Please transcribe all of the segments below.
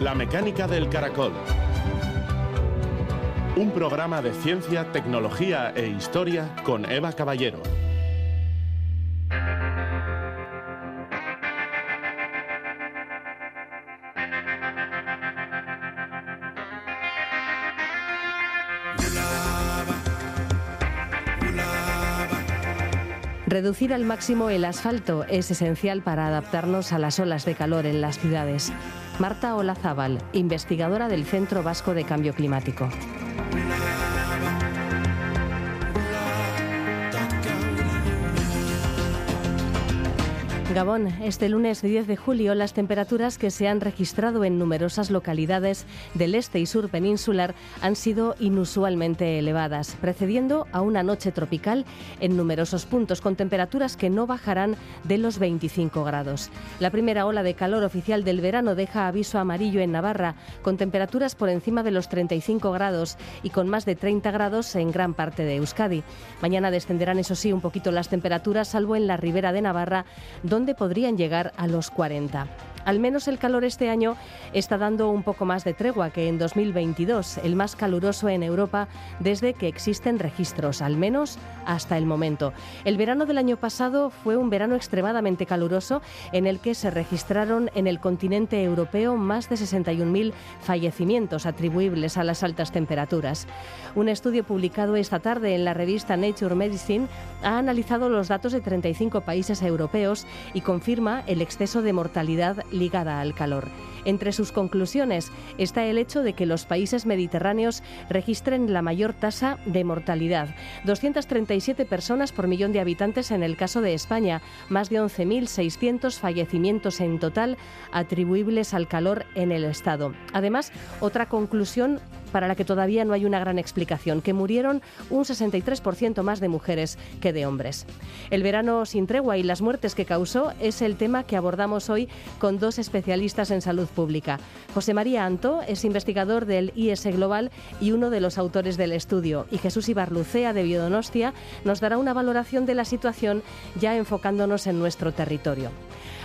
La mecánica del caracol. Un programa de ciencia, tecnología e historia con Eva Caballero. Reducir al máximo el asfalto es esencial para adaptarnos a las olas de calor en las ciudades. Marta Olazábal, investigadora del Centro Vasco de Cambio Climático. Gabón, este lunes 10 de julio las temperaturas que se han registrado en numerosas localidades del este y sur peninsular han sido inusualmente elevadas, precediendo a una noche tropical en numerosos puntos con temperaturas que no bajarán de los 25 grados. La primera ola de calor oficial del verano deja aviso amarillo en Navarra, con temperaturas por encima de los 35 grados y con más de 30 grados en gran parte de Euskadi. Mañana descenderán, eso sí, un poquito las temperaturas, salvo en la ribera de Navarra, donde podrían llegar a los 40. Al menos el calor este año está dando un poco más de tregua que en 2022, el más caluroso en Europa desde que existen registros, al menos hasta el momento. El verano del año pasado fue un verano extremadamente caluroso en el que se registraron en el continente europeo más de 61.000 fallecimientos atribuibles a las altas temperaturas. Un estudio publicado esta tarde en la revista Nature Medicine ha analizado los datos de 35 países europeos y confirma el exceso de mortalidad ligada al calor. Entre sus conclusiones está el hecho de que los países mediterráneos registren la mayor tasa de mortalidad, 237 personas por millón de habitantes en el caso de España, más de 11.600 fallecimientos en total atribuibles al calor en el Estado. Además, otra conclusión para la que todavía no hay una gran explicación, que murieron un 63% más de mujeres que de hombres. El verano sin tregua y las muertes que causó es el tema que abordamos hoy con dos especialistas en salud pública. José María Anto es investigador del IS Global y uno de los autores del estudio, y Jesús Ibarlucea de Biodonostia nos dará una valoración de la situación ya enfocándonos en nuestro territorio.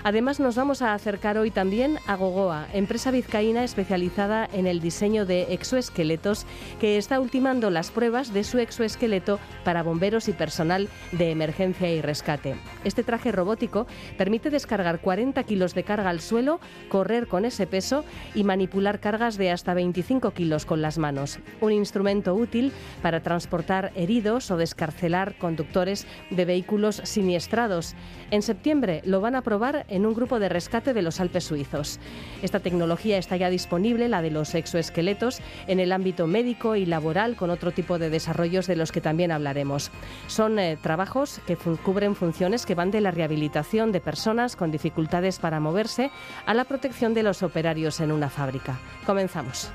Además, nos vamos a acercar hoy también a Gogoa, empresa vizcaína especializada en el diseño de exoesqueletos, que está ultimando las pruebas de su exoesqueleto para bomberos y personal de emergencia y rescate. Este traje robótico permite descargar 40 kilos de carga al suelo, correr con ese peso y manipular cargas de hasta 25 kilos con las manos. Un instrumento útil para transportar heridos o descarcelar conductores de vehículos siniestrados. En septiembre lo van a probar en un grupo de rescate de los Alpes suizos. Esta tecnología está ya disponible, la de los exoesqueletos, en el ámbito médico y laboral con otro tipo de desarrollos de los que también hablaremos. Son eh, trabajos que cubren funciones que van de la rehabilitación de personas con dificultades para moverse a la protección de los operarios en una fábrica. Comenzamos.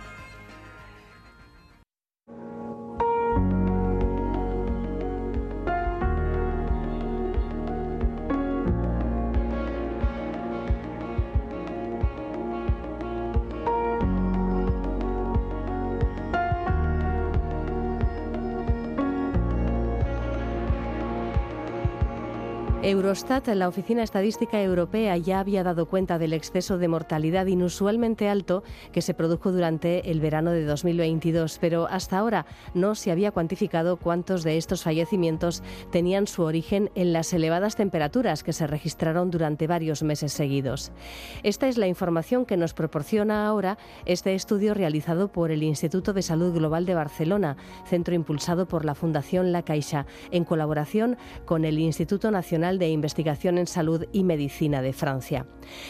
Eurostat, la Oficina Estadística Europea, ya había dado cuenta del exceso de mortalidad inusualmente alto que se produjo durante el verano de 2022, pero hasta ahora no se había cuantificado cuántos de estos fallecimientos tenían su origen en las elevadas temperaturas que se registraron durante varios meses seguidos. Esta es la información que nos proporciona ahora este estudio realizado por el Instituto de Salud Global de Barcelona, centro impulsado por la Fundación La Caixa, en colaboración con el Instituto Nacional de Investigación en Salud y Medicina de Francia.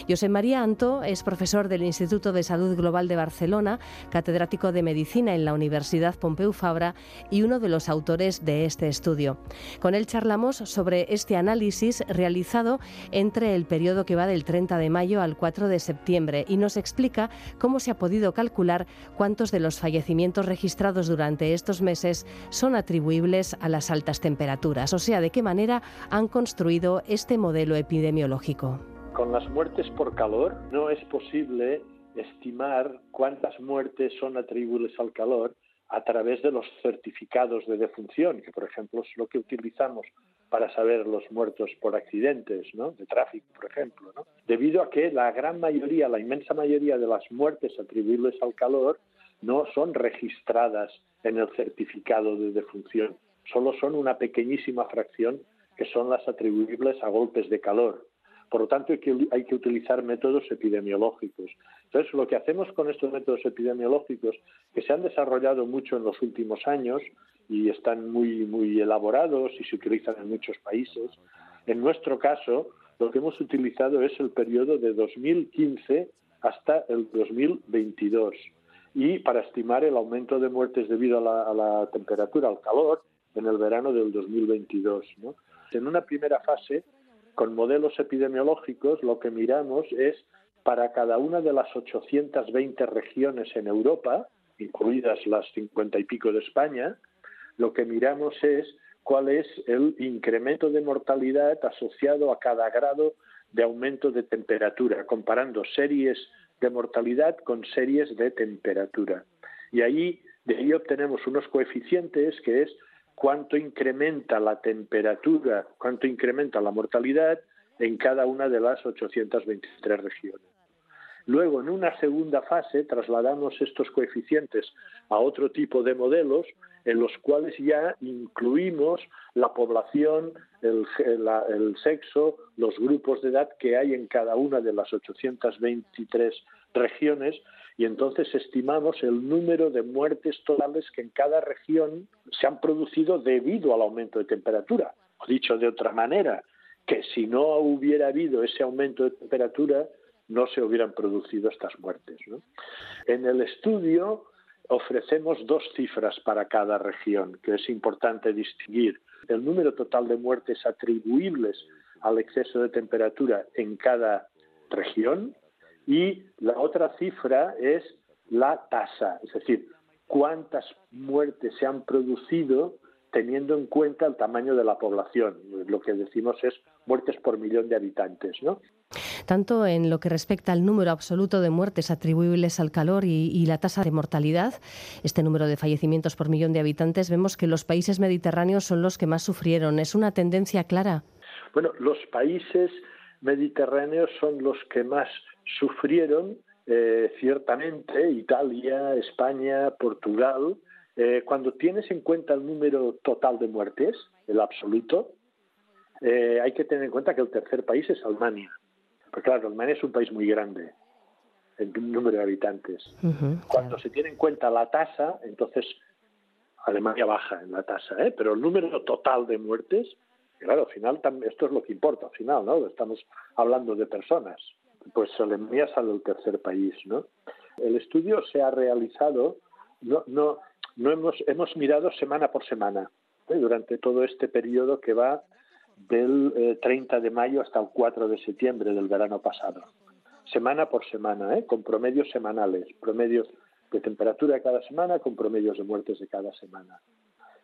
José María Anto es profesor del Instituto de Salud Global de Barcelona, catedrático de Medicina en la Universidad Pompeu Fabra y uno de los autores de este estudio. Con él charlamos sobre este análisis realizado entre el periodo que va del 30 de mayo al 4 de septiembre y nos explica cómo se ha podido calcular cuántos de los fallecimientos registrados durante estos meses son atribuibles a las altas temperaturas, o sea, de qué manera han construido este modelo epidemiológico? Con las muertes por calor no es posible estimar cuántas muertes son atribuibles al calor a través de los certificados de defunción, que por ejemplo es lo que utilizamos para saber los muertos por accidentes, ¿no? De tráfico, por ejemplo, ¿no? Debido a que la gran mayoría, la inmensa mayoría de las muertes atribuibles al calor no son registradas en el certificado de defunción, solo son una pequeñísima fracción que son las atribuibles a golpes de calor. Por lo tanto, hay que, hay que, utilizar métodos epidemiológicos. Entonces, lo que hacemos con estos métodos epidemiológicos, que se han desarrollado mucho en los últimos años y están muy, muy elaborados y se utilizan en muchos países, en nuestro caso, lo que hemos utilizado es el periodo de 2015 hasta el 2022 y para estimar el aumento de muertes debido a la, temperatura, al calor, en el verano del 2022. ¿no? En una primera fase, con modelos epidemiológicos, lo que miramos es para cada una de las 820 regiones en Europa, incluidas las 50 y pico de España, lo que miramos es cuál es el incremento de mortalidad asociado a cada grado de aumento de temperatura, comparando series de mortalidad con series de temperatura. Y ahí de ahí obtenemos unos coeficientes que es cuánto incrementa la temperatura, cuánto incrementa la mortalidad en cada una de las 823 regiones. Luego, en una segunda fase, trasladamos estos coeficientes a otro tipo de modelos en los cuales ya incluimos la población, el, sexo, los grupos de edad que hay en cada una de las 823 regiones y entonces estimamos el número de muertes totales que en cada región se han producido debido al aumento de temperatura. O dicho de otra manera, que si no hubiera habido ese aumento de temperatura, no se hubieran producido estas muertes. En el estudio ofrecemos dos cifras para cada región, que es importante distinguir. El número total de muertes atribuibles al exceso de temperatura en cada región y la otra cifra es la tasa, es decir, cuántas muertes se han producido teniendo en cuenta el tamaño de la población. Lo que decimos es muertes por millón de habitantes, ¿no? Tanto en lo que respecta al número absoluto de muertes atribuibles al calor y, y, la tasa de mortalidad, este número de fallecimientos por millón de habitantes, vemos que los países mediterráneos son los que más sufrieron. ¿Es una tendencia clara? Bueno, los países mediterráneos son los que más sufrieron eh, ciertamente Italia, España, Portugal. Eh, cuando tienes en cuenta el número total de muertes, el absoluto, eh, hay que tener en cuenta que el tercer país es Alemania. Porque claro, Alemania es un país muy grande en número de habitantes. Cuando se tiene en cuenta la tasa, entonces Alemania baja en la tasa, pero el número total de muertes, claro, al final esto es lo que importa, al final, ¿no? Estamos hablando de personas pues Alemania sale el tercer país. El estudio se ha realizado, no, no, no hemos, hemos mirado semana por semana ¿eh? durante todo este periodo que va del 30 eh, de mayo hasta el 4 de septiembre del verano pasado. Semana por semana, ¿eh? con promedios semanales, promedios de temperatura cada semana con promedios de muertes de cada semana.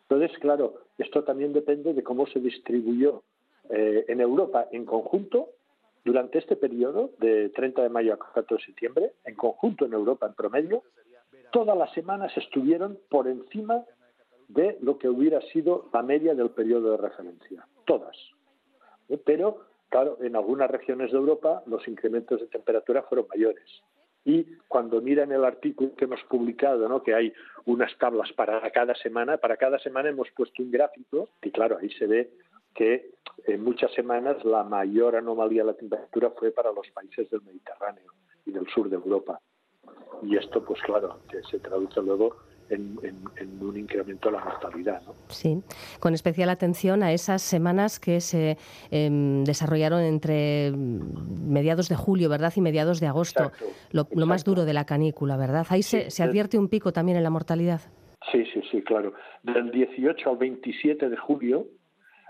Entonces, claro, esto también depende de cómo se distribuyó eh, en Europa en conjunto durante este periodo, de 30 de mayo a 4 de septiembre, en conjunto en Europa en promedio, todas las semanas estuvieron por encima de lo que hubiera sido la media del periodo de referencia. Todas. Pero, claro, en algunas regiones de Europa los incrementos de temperatura fueron mayores. Y cuando miran el artículo que hemos publicado, ¿no? que hay unas tablas para cada semana, para cada semana hemos puesto un gráfico y claro, ahí se ve que en muchas semanas la mayor anomalía de la temperatura fue para los países del Mediterráneo y del sur de Europa. Y esto, pues claro, que se traduce luego en, un incremento de la mortalidad. ¿no? Sí, con especial atención a esas semanas que se em, desarrollaron entre mediados de julio, ¿verdad? Y mediados de agosto, lo, más duro de la canícula, ¿verdad? Ahí se, se advierte un pico también en la mortalidad. Sí, sí, sí, claro. Del 18 al 27 de julio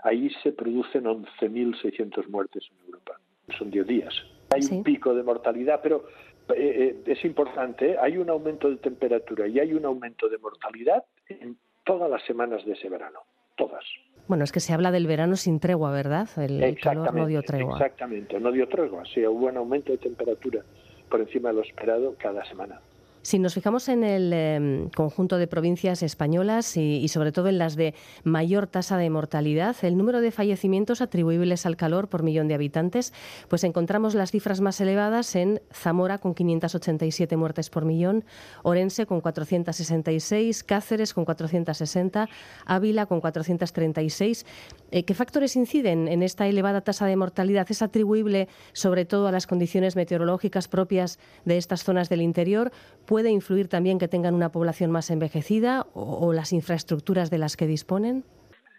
ahí se producen 11.600 muertes en Europa. Son 10 días. Hay un pico de mortalidad, pero eh, eh, es importante, ¿eh? hay un aumento de temperatura y hay un aumento de mortalidad en todas las semanas de ese verano, todas. Bueno, es que se habla del verano sin tregua, ¿verdad? El calor no dio tregua. Exactamente, no dio tregua. Sí, hubo un aumento de temperatura por encima de lo esperado cada semana. Si nos fijamos en el em, conjunto de provincias españolas y, sobre todo en las de mayor tasa de mortalidad, el número de fallecimientos atribuibles al calor por millón de habitantes, pues encontramos las cifras más elevadas en Zamora con 587 muertes por millón, Orense con 466, Cáceres con 460, Ávila con 436. Eh, ¿Qué factores inciden en esta elevada tasa de mortalidad? ¿Es atribuible sobre todo a las condiciones meteorológicas propias de estas zonas del interior? ¿Puede influir también que tengan una población más envejecida o, las infraestructuras de las que disponen?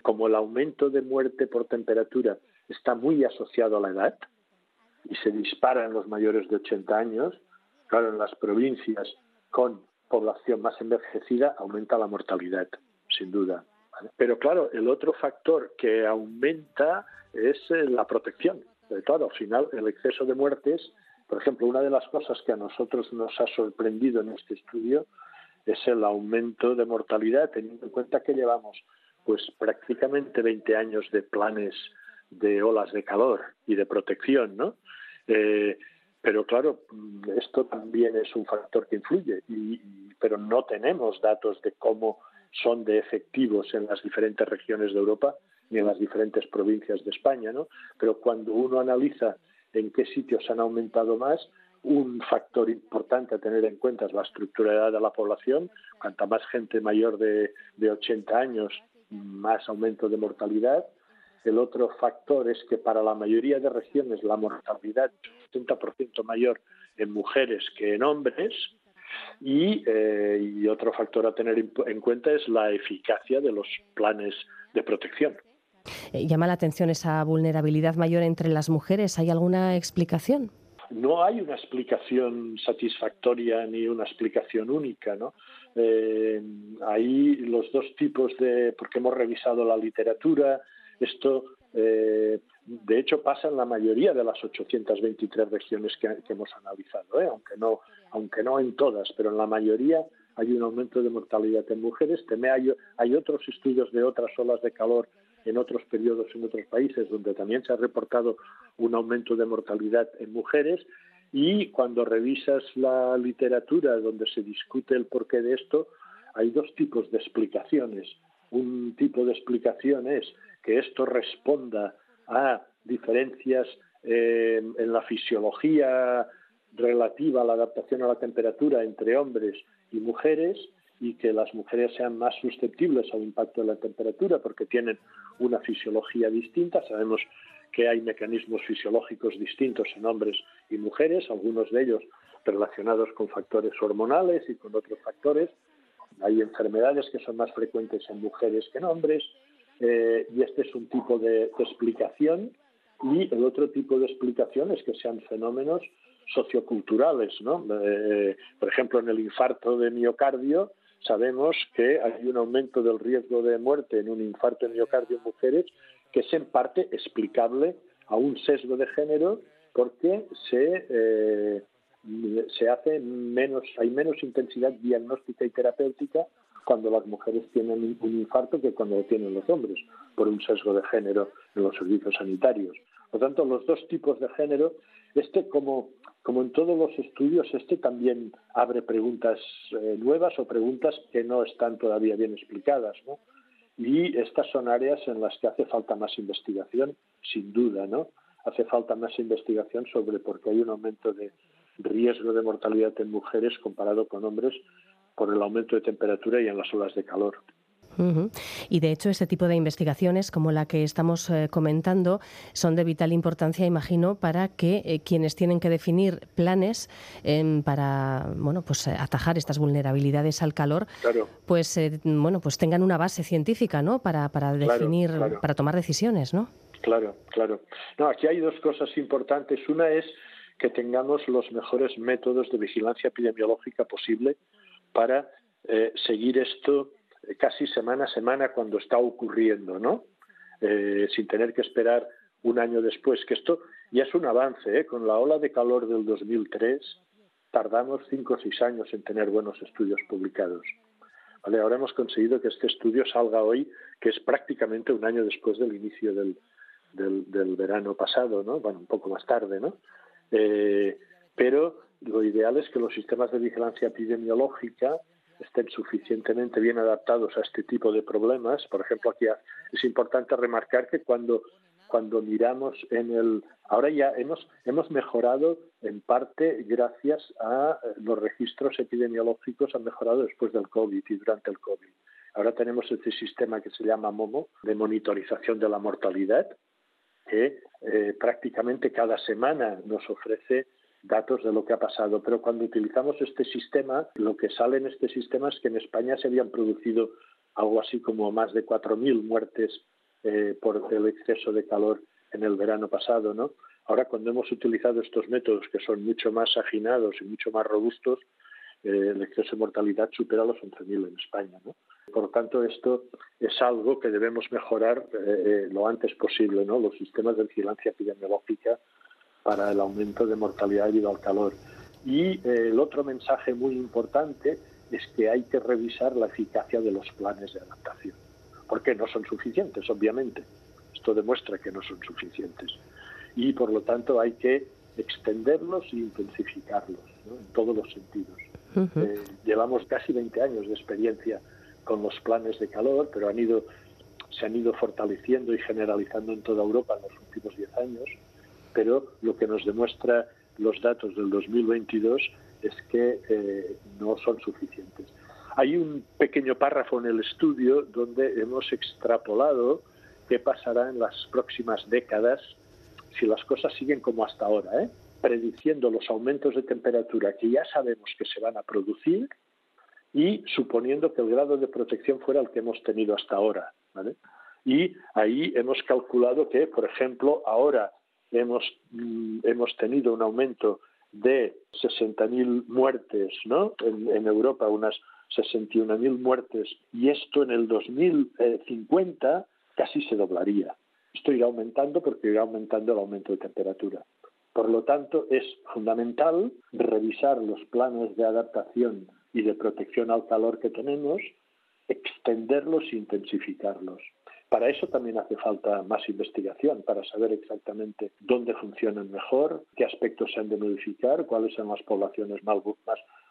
Como el aumento de muerte por temperatura está muy asociado a la edad y se dispara en los mayores de 80 años, claro, en las provincias con población más envejecida aumenta la mortalidad, sin duda. Pero claro, el otro factor que aumenta es eh, la protección. Claro, al final el exceso de muertes por ejemplo, una de las cosas que a nosotros nos ha sorprendido en este estudio es el aumento de mortalidad, teniendo en cuenta que llevamos pues prácticamente 20 años de planes de olas de calor y de protección, ¿no? Eh, pero claro, esto también es un factor que influye, pero no tenemos datos de cómo son de efectivos en las diferentes regiones de Europa ni en las diferentes provincias de España, ¿no? Pero cuando uno analiza en qué sitios han aumentado más. Un factor importante a tener en cuenta es la estructuralidad de la población. Cuanta más gente mayor de, de 80 años, más aumento de mortalidad. El otro factor es que para la mayoría de regiones la mortalidad es 80% mayor en mujeres que en hombres. Y, eh, y, otro factor a tener en cuenta es la eficacia de los planes de protección. Eh, llama la atención esa vulnerabilidad mayor entre las mujeres. ¿Hay alguna explicación? No hay una explicación satisfactoria ni una explicación única, ¿no? Eh, hay los dos tipos de, porque hemos revisado la literatura, esto eh, de hecho pasa en la mayoría de las 823 regiones que, hemos analizado, ¿eh? aunque no, aunque no en todas, pero en la mayoría hay un aumento de mortalidad en mujeres. También hay otros estudios de otras olas de calor en otros periodos en otros países donde también se ha reportado un aumento de mortalidad en mujeres y cuando revisas la literatura donde se discute el porqué de esto, hay dos tipos de explicaciones. Un tipo de explicación es que esto responda a diferencias eh, en la fisiología relativa a la adaptación a la temperatura entre hombres y mujeres y que las mujeres sean más susceptibles al impacto de la temperatura porque tienen una fisiología distinta. Sabemos que hay mecanismos fisiológicos distintos en hombres y mujeres, algunos de ellos relacionados con factores hormonales y con otros factores. Hay enfermedades que son más frecuentes en mujeres que en hombres eh, y este es un tipo de, explicación. Y el otro tipo de explicación es que sean fenómenos socioculturales, ¿no? Eh, por ejemplo, en el infarto de miocardio, sabemos que hay un aumento del riesgo de muerte en un infarto de miocardio en mujeres que es en parte explicable a un sesgo de género porque se, eh, se hace menos, hay menos intensidad diagnóstica y terapéutica cuando las mujeres tienen un infarto que cuando lo tienen los hombres, por un sesgo de género en los servicios sanitarios. Por lo tanto, los dos tipos de género, este como en todos los estudios, este también abre preguntas eh, nuevas o preguntas que no están todavía bien explicadas. ¿no? Y estas son áreas en las que hace falta más investigación, sin duda. ¿no? Hace falta más investigación sobre por qué hay un aumento de riesgo de mortalidad en mujeres comparado con hombres por el aumento de temperatura y en las olas de calor. Y de hecho, este tipo de investigaciones, como la que estamos eh, comentando, son de vital importancia, imagino, para que eh, quienes tienen que definir planes em, para bueno, pues, eh, atajar estas vulnerabilidades al calor, pues bueno, pues tengan una base científica, ¿no? Para, para definir, para tomar decisiones, ¿no? Claro, claro. No, aquí hay dos cosas importantes. Una es que tengamos los mejores métodos de vigilancia epidemiológica posible para seguir esto casi semana a semana cuando está ocurriendo, ¿no? Eh, sin tener que esperar un año después, que esto ya es un avance, ¿eh? Con la ola de calor del 2003 tardamos cinco o seis años en tener buenos estudios publicados. ¿Vale? Ahora hemos conseguido que este estudio salga hoy, que es prácticamente un año después del inicio del, del, verano pasado, ¿no? Bueno, un poco más tarde, ¿no? Eh, pero lo ideal es que los sistemas de vigilancia epidemiológica estén suficientemente bien adaptados a este tipo de problemas. Por ejemplo, aquí es importante remarcar que cuando, cuando miramos en el... Ahora ya hemos, hemos mejorado en parte gracias a los registros epidemiológicos, han mejorado después del COVID y durante el COVID. Ahora tenemos este sistema que se llama MOMO, de monitorización de la mortalidad, que eh, prácticamente cada semana nos ofrece datos de lo que ha pasado. Pero cuando utilizamos este sistema, lo que sale en este sistema es que en España se habían producido algo así como más de 4.000 muertes eh, por el exceso de calor en el verano pasado, ¿no? Ahora, cuando hemos utilizado estos métodos que son mucho más afinados y mucho más robustos, eh, el exceso de mortalidad supera los 11.000 en España, ¿no? Por tanto, esto es algo que debemos mejorar eh, lo antes posible, ¿no? Los sistemas de vigilancia epidemiológica para el aumento de mortalidad debido al calor. Y eh, el otro mensaje muy importante es que hay que revisar la eficacia de los planes de adaptación, porque no son suficientes, obviamente. Esto demuestra que no son suficientes. Y por lo tanto hay que extenderlos e intensificarlos en todos los sentidos. Eh, llevamos casi 20 años de experiencia con los planes de calor, pero han ido, se han ido fortaleciendo y generalizando en toda Europa en los últimos 10 años pero lo que nos demuestra los datos del 2022 es que eh, no son suficientes. Hay un pequeño párrafo en el estudio donde hemos extrapolado qué pasará en las próximas décadas si las cosas siguen como hasta ahora, ¿eh? prediciendo los aumentos de temperatura que ya sabemos que se van a producir y suponiendo que el grado de protección fuera el que hemos tenido hasta ahora. Y ahí hemos calculado que, por ejemplo, ahora hemos, mm, hemos tenido un aumento de 60.000 muertes ¿no? en, Europa, unas 61.000 muertes, y esto en el 2050 casi se doblaría. Esto irá aumentando porque irá aumentando el aumento de temperatura. Por lo tanto, es fundamental revisar los planes de adaptación y de protección al calor que tenemos, extenderlos e intensificarlos. Para eso también hace falta más investigación, para saber exactamente dónde funcionan mejor, qué aspectos se han de modificar, cuáles son las poblaciones más,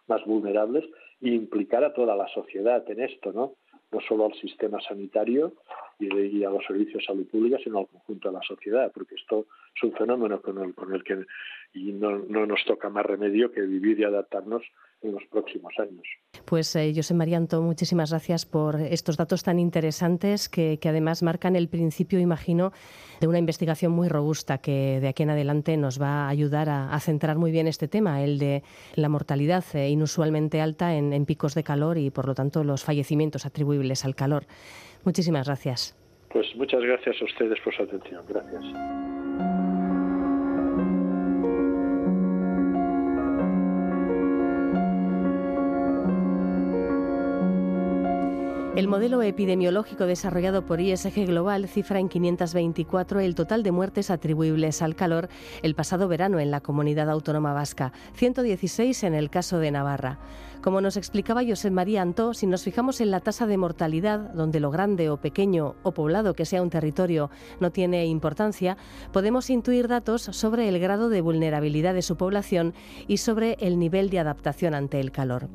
más, vulnerables e implicar a toda la sociedad en esto, ¿no? No solo al sistema sanitario y, a los servicios de salud pública, sino al conjunto de la sociedad, porque esto es un fenómeno con el, con el que y no, no nos toca más remedio que vivir y adaptarnos en los próximos años. Pues eh, José Marianto, muchísimas gracias por estos datos tan interesantes que, además marcan el principio, imagino, de una investigación muy robusta que de aquí en adelante nos va a ayudar a, centrar muy bien este tema, el de la mortalidad eh, inusualmente alta en, en picos de calor y, por lo tanto, los fallecimientos atribuibles al calor. Muchísimas gracias. Pues muchas gracias a ustedes por su atención. Gracias. El modelo epidemiológico desarrollado por ISG Global cifra en 524 el total de muertes atribuibles al calor el pasado verano en la comunidad autónoma vasca, 116 en el caso de Navarra. Como nos explicaba José María Antó, si nos fijamos en la tasa de mortalidad, donde lo grande o pequeño o poblado que sea un territorio no tiene importancia, podemos intuir datos sobre el grado de vulnerabilidad de su población y sobre el nivel de adaptación ante el calor.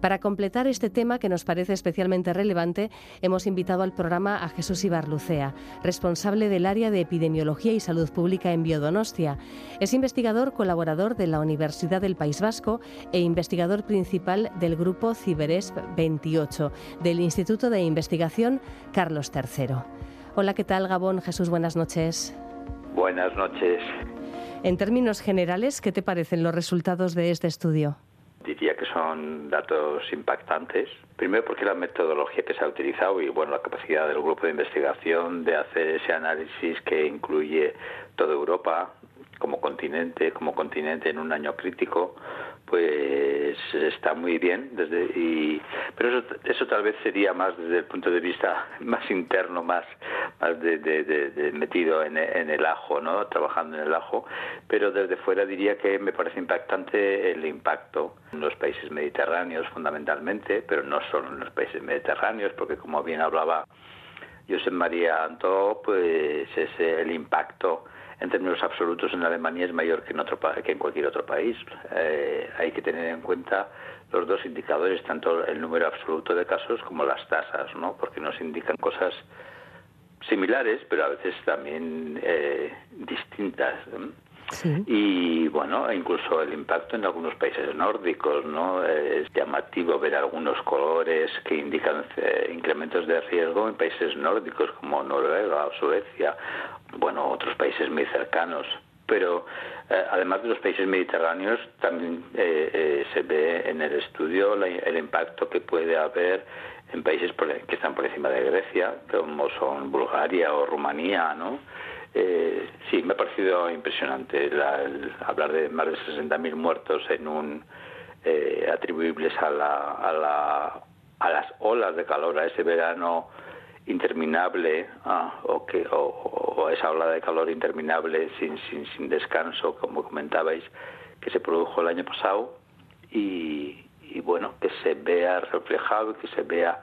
Para completar este tema que nos parece especialmente relevante, hemos invitado al programa a Jesús Ibarlucea, responsable del área de epidemiología y salud pública en Biodonostia. Es investigador colaborador de la Universidad del País Vasco e investigador principal del grupo Ciberesp 28 del Instituto de Investigación Carlos III. Hola, ¿qué tal Gabón? Jesús, buenas noches. Buenas noches. En términos generales, ¿qué te parecen los resultados de este estudio? Diría que son datos impactantes. Primero porque la metodología que se ha utilizado y bueno la capacidad del grupo de investigación de hacer ese análisis que incluye toda Europa como continente, como continente en un año crítico, pues está muy bien desde y pero eso, eso tal vez sería más desde el punto de vista más interno más más de, metido en, el ajo no trabajando en el ajo. Pero desde fuera diría que me parece impactante el impacto en los países mediterráneos fundamentalmente pero no solo en los países mediterráneos porque como bien hablaba José María Antó pues es el impacto en términos absolutos en Alemania es mayor que en, otro, en cualquier otro país. Eh, hay que tener en cuenta los dos indicadores, tanto el número absoluto de casos como las tasas, ¿no? porque nos indican cosas similares, pero a veces también eh, distintas. Y bueno, incluso el impacto en algunos países nórdicos, ¿no? Es llamativo ver algunos colores que indican eh, incrementos de riesgo en países nórdicos como Noruega o Suecia, bueno, otros países muy cercanos. Pero eh, además de los países mediterráneos, también eh, se ve en el estudio el impacto que puede haber en países que están por encima de Grecia, como son Bulgaria o Rumanía, ¿no? Eh, sí, me ha parecido impresionante hablar de más de 60.000 muertos en un eh, atribuibles a, la, a, la, a las olas de calor, a ese verano interminable ah, o, que, o, esa ola de calor interminable sin, sin, sin descanso, como comentabais, que se produjo el año pasado y, y bueno, que se vea reflejado, que se vea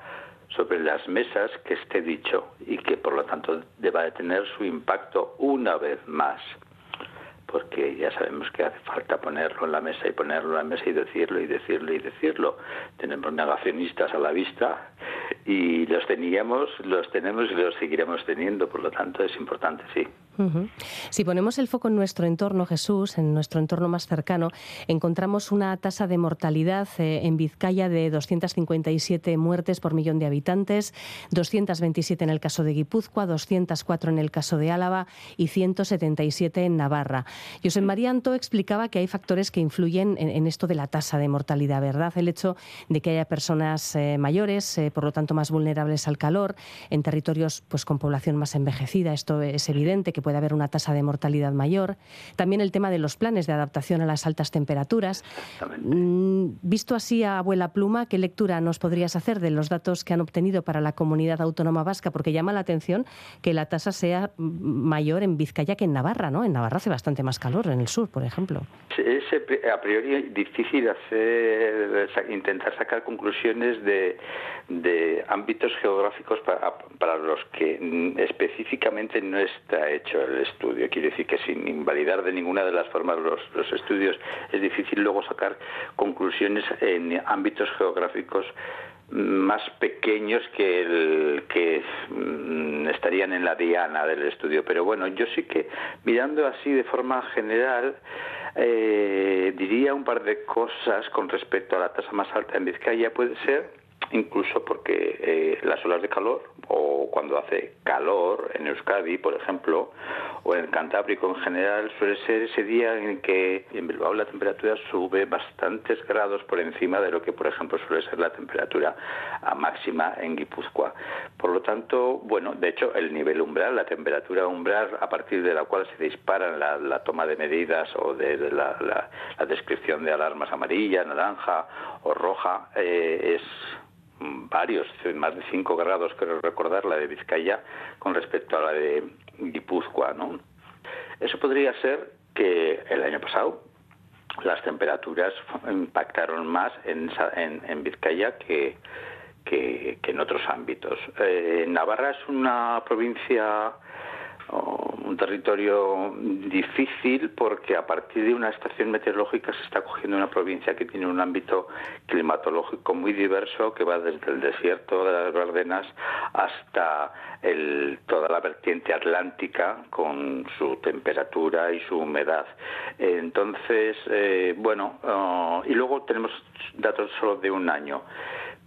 sobre las mesas que esté dicho y que por lo tanto deba de tener su impacto una vez más porque ya sabemos que hace falta ponerlo en la mesa y ponerlo en la mesa y decirlo y decirlo y decirlo. Tenemos negacionistas a la vista y los teníamos, los tenemos y los seguiremos teniendo, por lo tanto es importante, sí. Si ponemos el foco en nuestro entorno, Jesús, en nuestro entorno más cercano, encontramos una tasa de mortalidad eh, en Vizcaya de 257 muertes por millón de habitantes, 227 en el caso de Guipúzcoa, 204 en el caso de Álava y 177 en Navarra. José Marianto explicaba que hay factores que influyen en, esto de la tasa de mortalidad, ¿verdad? El hecho de que haya personas eh, mayores, eh, por lo tanto más vulnerables al calor, en territorios pues, con población más envejecida, esto es evidente que puede haber una tasa de mortalidad mayor. También el tema de los planes de adaptación a las altas temperaturas. Mm, visto así a abuela pluma, ¿qué lectura nos podrías hacer de los datos que han obtenido para la comunidad autónoma vasca? Porque llama la atención que la tasa sea mayor en Vizcaya que en Navarra, ¿no? En Navarra hace bastante más calor, en el sur, por ejemplo. Es a priori difícil hacer, intentar sacar conclusiones de, de ámbitos geográficos para, para los que específicamente no está hecho el estudio. Quiere decir que sin invalidar de ninguna de las formas los, los estudios es difícil luego sacar conclusiones en ámbitos geográficos más pequeños que el que estarían en la diana del estudio pero bueno yo sí que mirando así de forma general eh, diría un par de cosas con respecto a la tasa más alta en Vizcaya puede ser incluso porque eh, las olas de calor o cuando hace calor en Euskadi, por ejemplo, o en el Cantábrico en general, suele ser ese día en que en Bilbao la temperatura sube bastantes grados por encima de lo que, por ejemplo, suele ser la temperatura máxima en Guipúzcoa. Por lo tanto, bueno, de hecho, el nivel umbral, la temperatura umbral a partir de la cual se dispara la, toma de medidas o de, la, descripción de alarmas amarilla, naranja o roja, eh, es varios, más de 5 grados, quiero recordar, la de Vizcaya con respecto a la de Guipúzcoa. ¿no? Eso podría ser que el año pasado las temperaturas impactaron más en, en, Vizcaya que, que, en otros ámbitos. Eh, Navarra es una provincia un territorio difícil porque a partir de una estación meteorológica se está cogiendo una provincia que tiene un ámbito climatológico muy diverso que va desde el desierto de las Bardenas hasta el, toda la vertiente atlántica con su temperatura y su humedad. Entonces, eh, bueno, oh, y luego tenemos datos solo de un año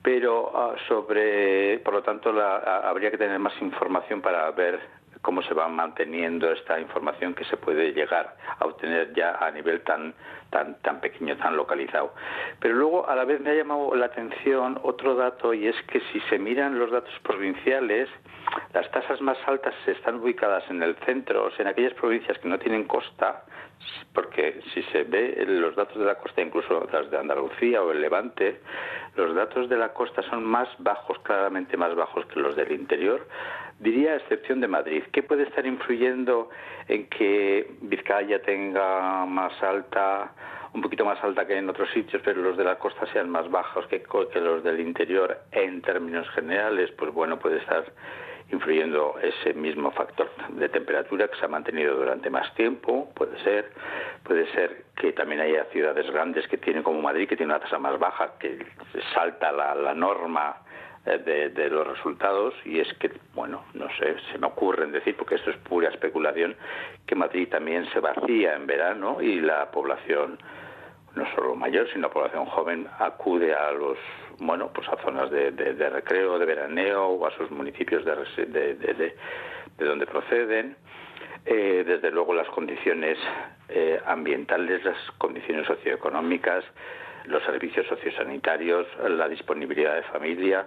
pero ah, sobre, por lo tanto, habría que tener más información para ver cómo se va manteniendo esta información que se puede llegar a obtener ya a nivel tan tan tan pequeño, tan localizado. Pero luego a la vez me ha llamado la atención otro dato y es que si se miran los datos provinciales, las tasas más altas están ubicadas en el centro, o sea, en aquellas provincias que no tienen costa, porque si se ve los datos de la costa, incluso las de Andalucía o el Levante, los datos de la costa son más bajos, claramente más bajos que los del interior, diría a excepción de Madrid. ¿Qué puede estar influyendo en que Vizcaya tenga más alta, un poquito más alta que en otros sitios, pero los de la costa sean más bajos que, que los del interior en términos generales? Pues bueno, puede estar influyendo ese mismo factor de temperatura que se ha mantenido durante más tiempo, puede ser, puede ser que también haya ciudades grandes que tienen como Madrid, que tiene una tasa más baja, que salta la, la norma de, los resultados y es que, bueno, no sé, se me ocurre decir, porque esto es pura especulación, que Madrid también se vacía en verano y la población, no solo mayor, sino la población joven, acude a los, bueno, pues a zonas de, recreo, de veraneo o a sus municipios de, de, donde proceden. Eh, desde luego las condiciones eh, ambientales, las condiciones socioeconómicas, los servicios sociosanitarios, la disponibilidad de familia,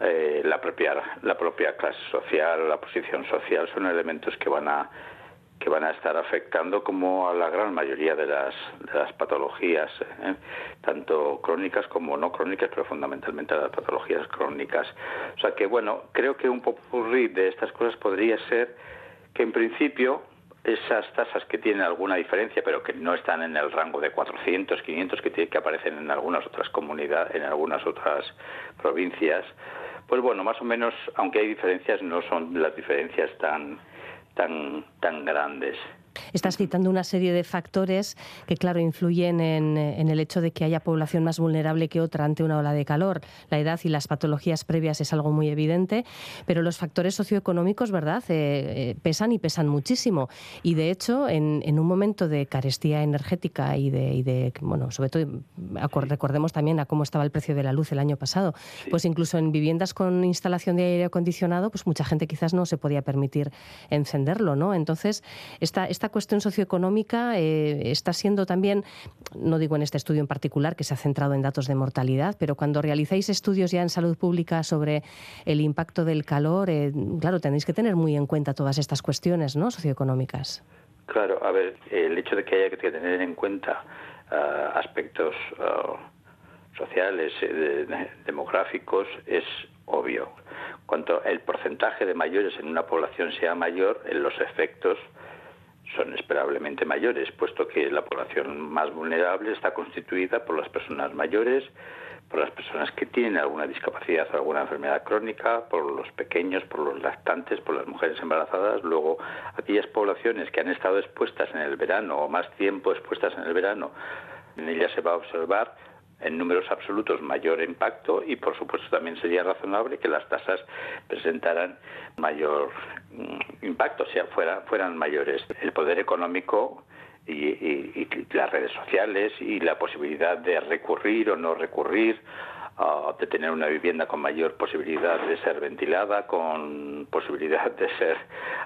eh, la propia la propia clase social, la posición social son elementos que van a que van a estar afectando como a la gran mayoría de las, de las patologías, ¿eh? tanto crónicas como no crónicas, pero fundamentalmente las patologías crónicas. O sea que, bueno, creo que un popurrí de estas cosas podría ser que en principio esas tasas que tienen alguna diferencia, pero que no están en el rango de 400, 500 que, que aparecen en algunas otras comunidades, en algunas otras provincias, pues bueno, más o menos, aunque hay diferencias, no son las diferencias tan tan tan grandes. Estás citando una serie de factores que, claro, influyen en, el hecho de que haya población más vulnerable que otra ante una ola de calor. La edad y las patologías previas es algo muy evidente, pero los factores socioeconómicos, ¿verdad?, eh, eh, pesan y pesan muchísimo. Y, de hecho, en, un momento de carestía energética y de, bueno, sobre todo, recordemos también a cómo estaba el precio de la luz el año pasado, pues incluso en viviendas con instalación de aire acondicionado, pues mucha gente quizás no se podía permitir encenderlo, ¿no? Entonces, esta, esta cuestión socioeconómica eh, está siendo también, no digo en este estudio en particular, que se ha centrado en datos de mortalidad, pero cuando realizáis estudios ya en salud pública sobre el impacto del calor, eh, claro, tenéis que tener muy en cuenta todas estas cuestiones ¿no? socioeconómicas. Claro, a ver, el hecho de que haya que tener en cuenta ah, aspectos ah, sociales, eh, demográficos, es obvio. Cuanto el porcentaje de mayores en una población sea mayor, en los efectos son esperablemente mayores, puesto que la población más vulnerable está constituida por las personas mayores, por las personas que tienen alguna discapacidad o alguna enfermedad crónica, por los pequeños, por los lactantes, por las mujeres embarazadas, luego aquellas poblaciones que han estado expuestas en el verano o más tiempo expuestas en el verano, en ellas se va a observar en números absolutos mayor impacto y por supuesto también sería razonable que las tasas presentaran mayor mm, impacto, o sea, fueran mayores. El poder económico y, las redes sociales y la posibilidad de recurrir o no recurrir de tener una vivienda con mayor posibilidad de ser ventilada, con posibilidad de ser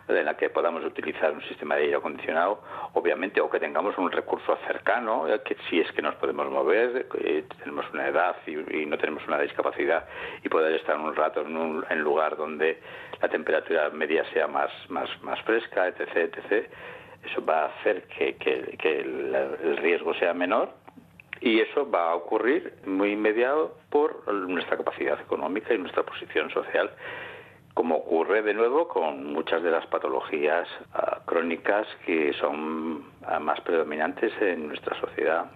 en la que podamos utilizar un sistema de aire acondicionado, obviamente, o que tengamos un recurso cercano, eh, que si es que nos podemos mover, que tenemos una edad y, no tenemos una discapacidad y poder estar un rato en un lugar donde la temperatura media sea más, más, más fresca, etc., etc., eso va a hacer que el riesgo sea menor y eso va a ocurrir muy inmediato por nuestra capacidad económica y nuestra posición social, como ocurre de nuevo con muchas de las patologías ah, crónicas que son ah, más predominantes en nuestra sociedad.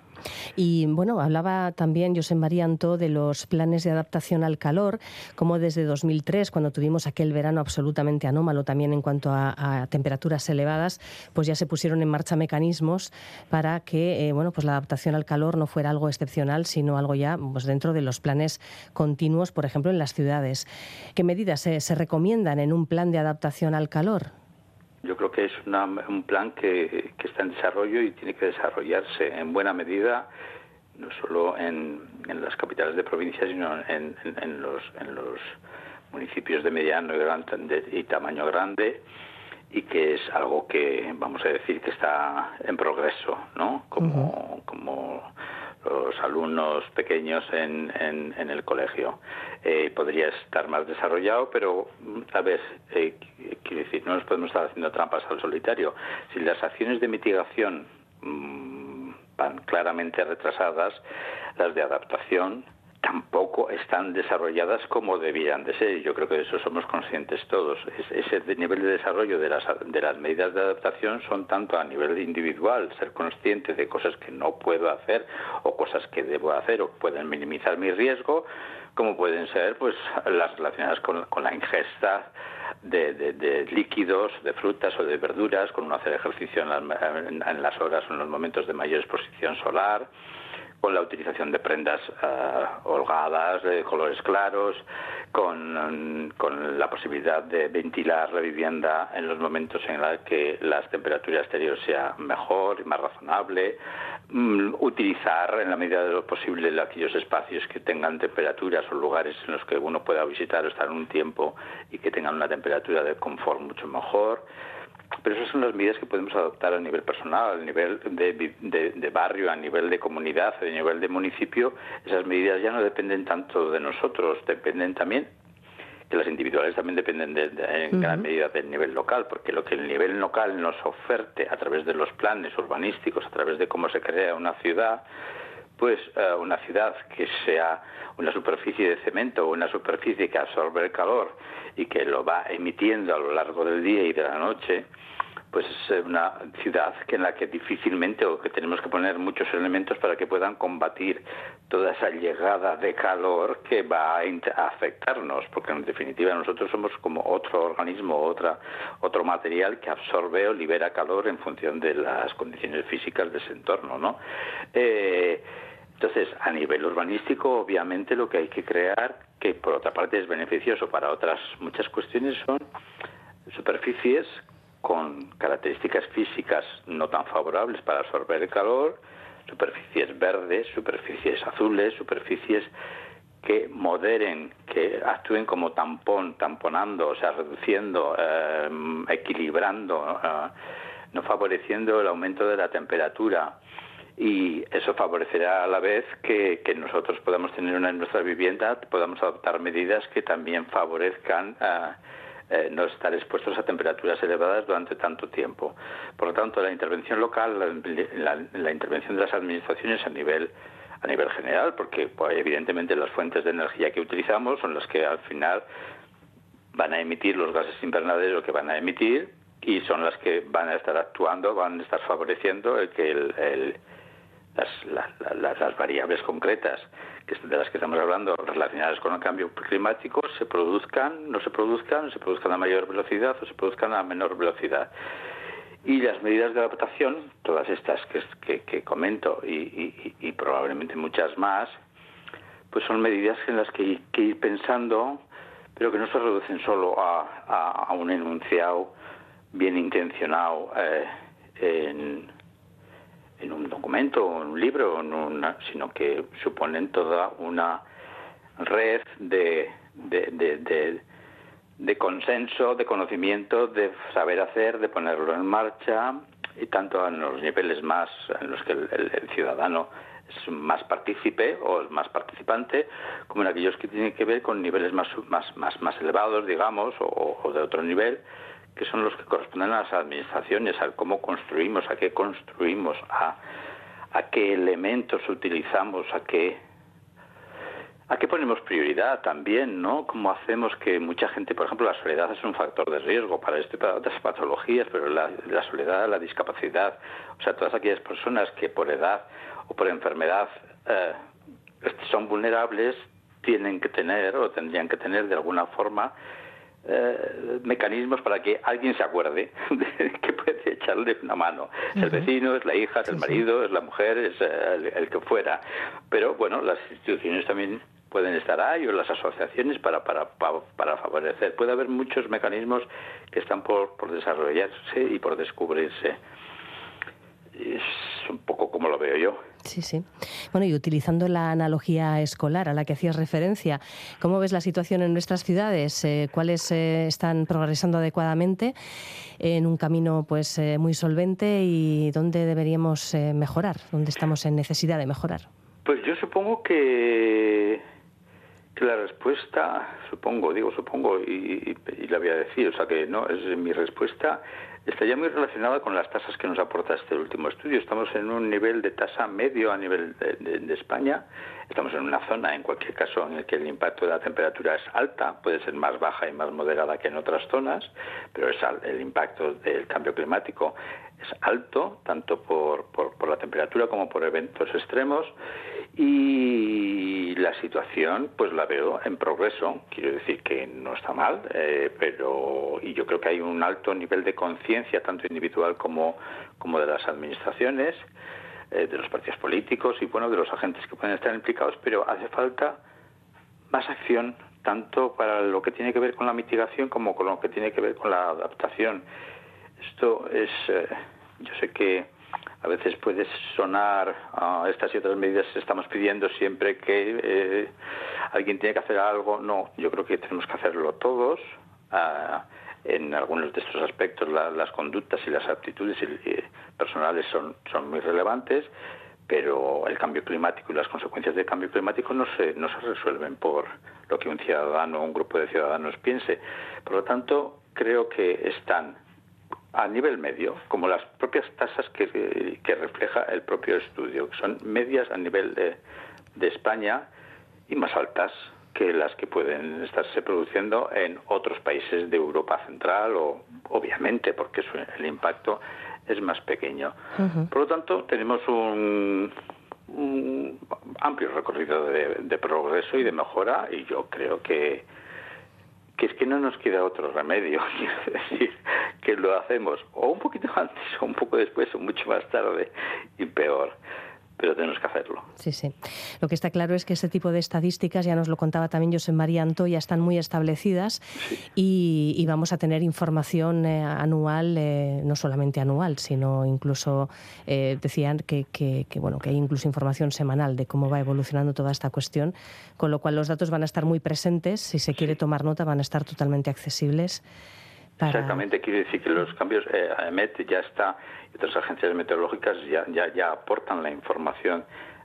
Y bueno, hablaba también José María de los planes de adaptación al calor, como desde 2003, cuando tuvimos aquel verano absolutamente anómalo también en cuanto a, temperaturas elevadas, pues ya se pusieron en marcha mecanismos para que eh, bueno, pues la adaptación al calor no fuera algo excepcional, sino algo ya pues dentro de los planes continuos, por ejemplo, en las ciudades. ¿Qué medidas se recomiendan en un plan de adaptación al calor? Yo creo que es un plan que, está en desarrollo y tiene que desarrollarse en buena medida, no solo en, las capitales de provincia, sino en, los, municipios de mediano y, gran, y tamaño grande y que es algo que vamos a decir que está en progreso, ¿no? Como, como los alumnos pequeños en, en, el colegio. Eh, podría estar más desarrollado, pero a ver, eh, quiero decir, no nos podemos estar haciendo trampas al solitario. Si las acciones de mitigación mm, van claramente retrasadas, las de adaptación tampoco están desarrolladas como debían de ser. Yo creo que de eso somos conscientes todos. ese nivel de desarrollo de las, de las medidas de adaptación son tanto a nivel individual, ser consciente de cosas que no puedo hacer o cosas que debo hacer o pueden minimizar mi riesgo, como pueden ser pues las relacionadas con, la ingesta de, líquidos, de frutas o de verduras, con no hacer ejercicio en las, horas o en los momentos de mayor exposición solar, con la utilización de prendas eh, holgadas, de colores claros, con, la posibilidad de ventilar la vivienda en los momentos en los que la temperatura exterior sea mejor y más razonable, mm, utilizar en la medida de lo posible aquellos espacios que tengan temperaturas o lugares en los que uno pueda visitar o estar un tiempo y que tengan una temperatura de confort mucho mejor pero esas son las medidas que podemos adoptar a nivel personal, a nivel de, barrio, a nivel de comunidad, a nivel de municipio. Esas medidas ya no dependen tanto de nosotros, dependen también que las individuales también dependen en gran medida del nivel local, porque lo que el nivel local nos oferte a través de los planes urbanísticos, a través de cómo se crea una ciudad, pues eh, una ciudad que sea una superficie de cemento o una superficie que absorbe el calor y que lo va emitiendo a lo largo del día y de la noche, pues es una ciudad que en la que difícilmente o que tenemos que poner muchos elementos para que puedan combatir toda esa llegada de calor que va a afectarnos, porque en definitiva nosotros somos como otro organismo, otro material que absorbe o libera calor en función de las condiciones físicas de ese entorno, ¿no? Eh, entonces, a nivel urbanístico, obviamente lo que hay que crear, que por otra parte es beneficioso para otras muchas cuestiones, son superficies con características físicas no tan favorables para absorber el calor, superficies verdes, superficies azules, superficies que moderen, que actúen como tampón, tamponando, o sea, reduciendo, eh, equilibrando, eh, no favoreciendo el aumento de la temperatura. Y eso favorecerá a la vez que, que nosotros podamos tener una en nuestra vivienda, podamos adoptar medidas que también favorezcan eh, eh, no estar expuestos a temperaturas elevadas durante tanto tiempo. Por lo tanto, la intervención local, la, intervención de las administraciones a nivel a nivel general, porque pues, evidentemente las fuentes de energía que utilizamos son las que al final van a emitir los gases invernaderos que van a emitir y son las que van a estar actuando, van a estar favoreciendo el que el las, las, variables concretas que de las que estamos hablando relacionadas con el cambio climático se produzcan, no se produzcan, se produzcan a mayor velocidad o se produzcan a menor velocidad. Y las medidas de adaptación, todas estas que, que, comento y, y, probablemente muchas más, pues son medidas en las que hay que ir pensando, pero que no se reducen solo a, a, un enunciado bien intencionado eh, en, en un documento, un libro, sino que suponen toda una red de, de, de, consenso, de conocimiento, de saber hacer, de ponerlo en marcha, y tanto en los niveles más en los que el, ciudadano es más partícipe o es más participante, como en aquellos que tienen que ver con niveles más, más, más, más elevados, digamos, o de otro nivel, que son los que corresponden a las administraciones, a cómo construimos, a qué construimos, a, a qué elementos utilizamos, a qué a qué ponemos prioridad también, ¿no? Cómo hacemos que mucha gente, por ejemplo, la soledad es un factor de riesgo para este para otras patologías, pero la, soledad, la discapacidad, o sea, todas aquellas personas que por edad o por enfermedad eh, son vulnerables, tienen que tener o tendrían que tener de alguna forma eh, mecanismos para que alguien se acuerde de que puede echarle una mano. Es el vecino, es la hija, es el marido, es la mujer, es eh, el, que fuera. Pero bueno, las instituciones también pueden estar ahí o las asociaciones para, para, para, favorecer. Puede haber muchos mecanismos que están por, por desarrollarse y por descubrirse. Es un poco como lo veo yo. Sí, sí. Bueno, y utilizando la analogía escolar a la que hacías referencia, ¿cómo ves la situación en nuestras ciudades? Eh, ¿Cuáles eh, están progresando adecuadamente en un camino pues eh, muy solvente y dónde deberíamos mejorar? ¿Dónde estamos en necesidad de mejorar? Pues yo supongo que, que la respuesta, supongo, digo supongo y, y, la voy a decir, o sea que no, es mi respuesta está ya muy relacionada con las tasas que nos aporta este último estudio. Estamos en un nivel de tasa medio a nivel de, España. Estamos en una zona, en cualquier caso, en el que el impacto de la temperatura es alta, puede ser más baja y más moderada que en otras zonas, pero es el impacto del cambio climático es alto, tanto por, por, la temperatura como por eventos extremos. Y y la situación pues la veo en progreso. Quiero decir que no está mal, eh, pero y yo creo que hay un alto nivel de conciencia tanto individual como, como de las administraciones, eh, de los partidos políticos y bueno de los agentes que pueden estar implicados, pero hace falta más acción tanto para lo que tiene que ver con la mitigación como con lo que tiene que ver con la adaptación. Esto es, eh, yo sé que a veces puede sonar a estas y otras medidas estamos pidiendo siempre que eh, alguien tiene que hacer algo. No, yo creo que tenemos que hacerlo todos. Ah, en algunos de estos aspectos las conductas y las aptitudes personales son, son muy relevantes, pero el cambio climático y las consecuencias del cambio climático no se, no se resuelven por lo que un ciudadano o un grupo de ciudadanos piense. Por lo tanto, creo que están a nivel medio, como las propias tasas que, que refleja el propio estudio, que son medias a nivel de, de España y más altas que las que pueden estarse produciendo en otros países de Europa Central, o obviamente, porque el impacto es más pequeño. Por lo tanto, tenemos un, amplio recorrido de, progreso y de mejora y yo creo que, que es que no nos queda otro remedio, es decir, que lo hacemos o un poquito antes o un poco después o mucho más tarde y peor pero tenemos que hacerlo. Sí, sí. Lo que está claro es que ese tipo de estadísticas, ya nos lo contaba también José María Anto, ya están muy establecidas y, vamos a tener información eh, anual, eh, no solamente anual, sino incluso eh, decían que, que, bueno, que hay incluso información semanal de cómo va evolucionando toda esta cuestión, con lo cual los datos van a estar muy presentes, si se quiere tomar nota van a estar totalmente accesibles. Exactamente, quiere decir que los cambios, eh, AEMET ya está, y otras agencias meteorológicas ya, ya, ya aportan la información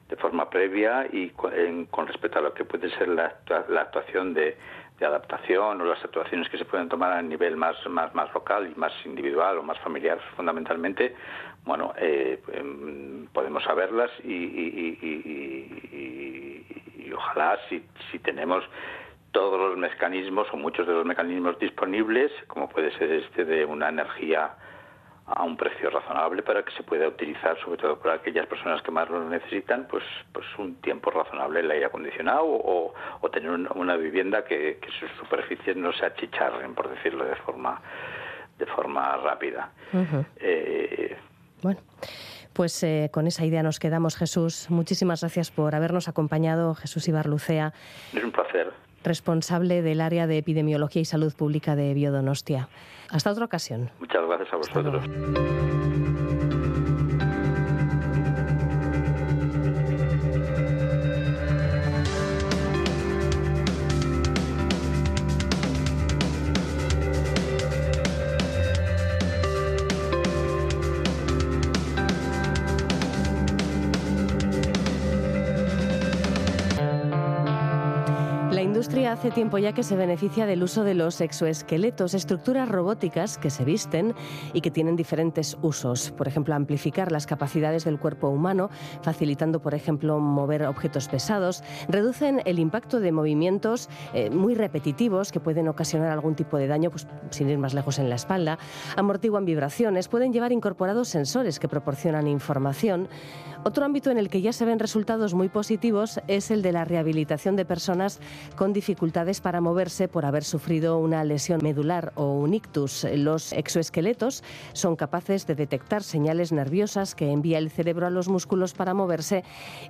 de forma previa y con, respecto a lo que puede ser la, la actuación de, de, adaptación o las actuaciones que se pueden tomar a nivel más, más, más local y más individual o más familiar fundamentalmente, bueno, eh, em, podemos saberlas y, y, y, y ojalá si, si tenemos todos los mecanismos o muchos de los mecanismos disponibles, como puede ser este de una energía a un precio razonable para que se pueda utilizar, sobre todo por aquellas personas que más lo necesitan, pues, pues un tiempo razonable el aire acondicionado o, tener una, vivienda que, sus superficies no se achicharren, por decirlo de forma de forma rápida. Eh, bueno. Pues eh, con esa idea nos quedamos, Jesús. Muchísimas gracias por habernos acompañado, Jesús Ibarlucea. Es un placer responsable del área de epidemiología y salud pública de Biodonostia. Hasta otra ocasión. Muchas gracias a vosotros. Hace tiempo ya que se beneficia del uso de los exoesqueletos, estructuras robóticas que se visten y que tienen diferentes usos. Por ejemplo, amplificar las capacidades del cuerpo humano, facilitando, por ejemplo, mover objetos pesados, reducen el impacto de movimientos eh, muy repetitivos que pueden ocasionar algún tipo de daño, pues, sin ir más lejos en la espalda, amortiguan vibraciones, pueden llevar incorporados sensores que proporcionan información. Otro ámbito en el que ya se ven resultados muy positivos es el de la rehabilitación de personas con dificultades para moverse por haber sufrido una lesión medular o un ictus. Los exoesqueletos son capaces de detectar señales nerviosas que envía el cerebro a los músculos para moverse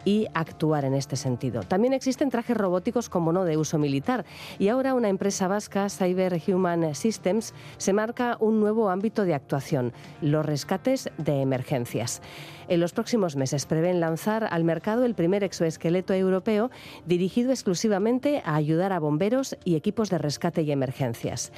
y actuar en este sentido. También existen trajes robóticos como no de uso militar y ahora una empresa vasca, Cyber Human Systems, se marca un nuevo ámbito de actuación, los rescates de emergencias. En los próximos meses prevén lanzar al mercado el primer exoesqueleto europeo dirigido exclusivamente a ayudar a bomberos y equipos de rescate y emergencias.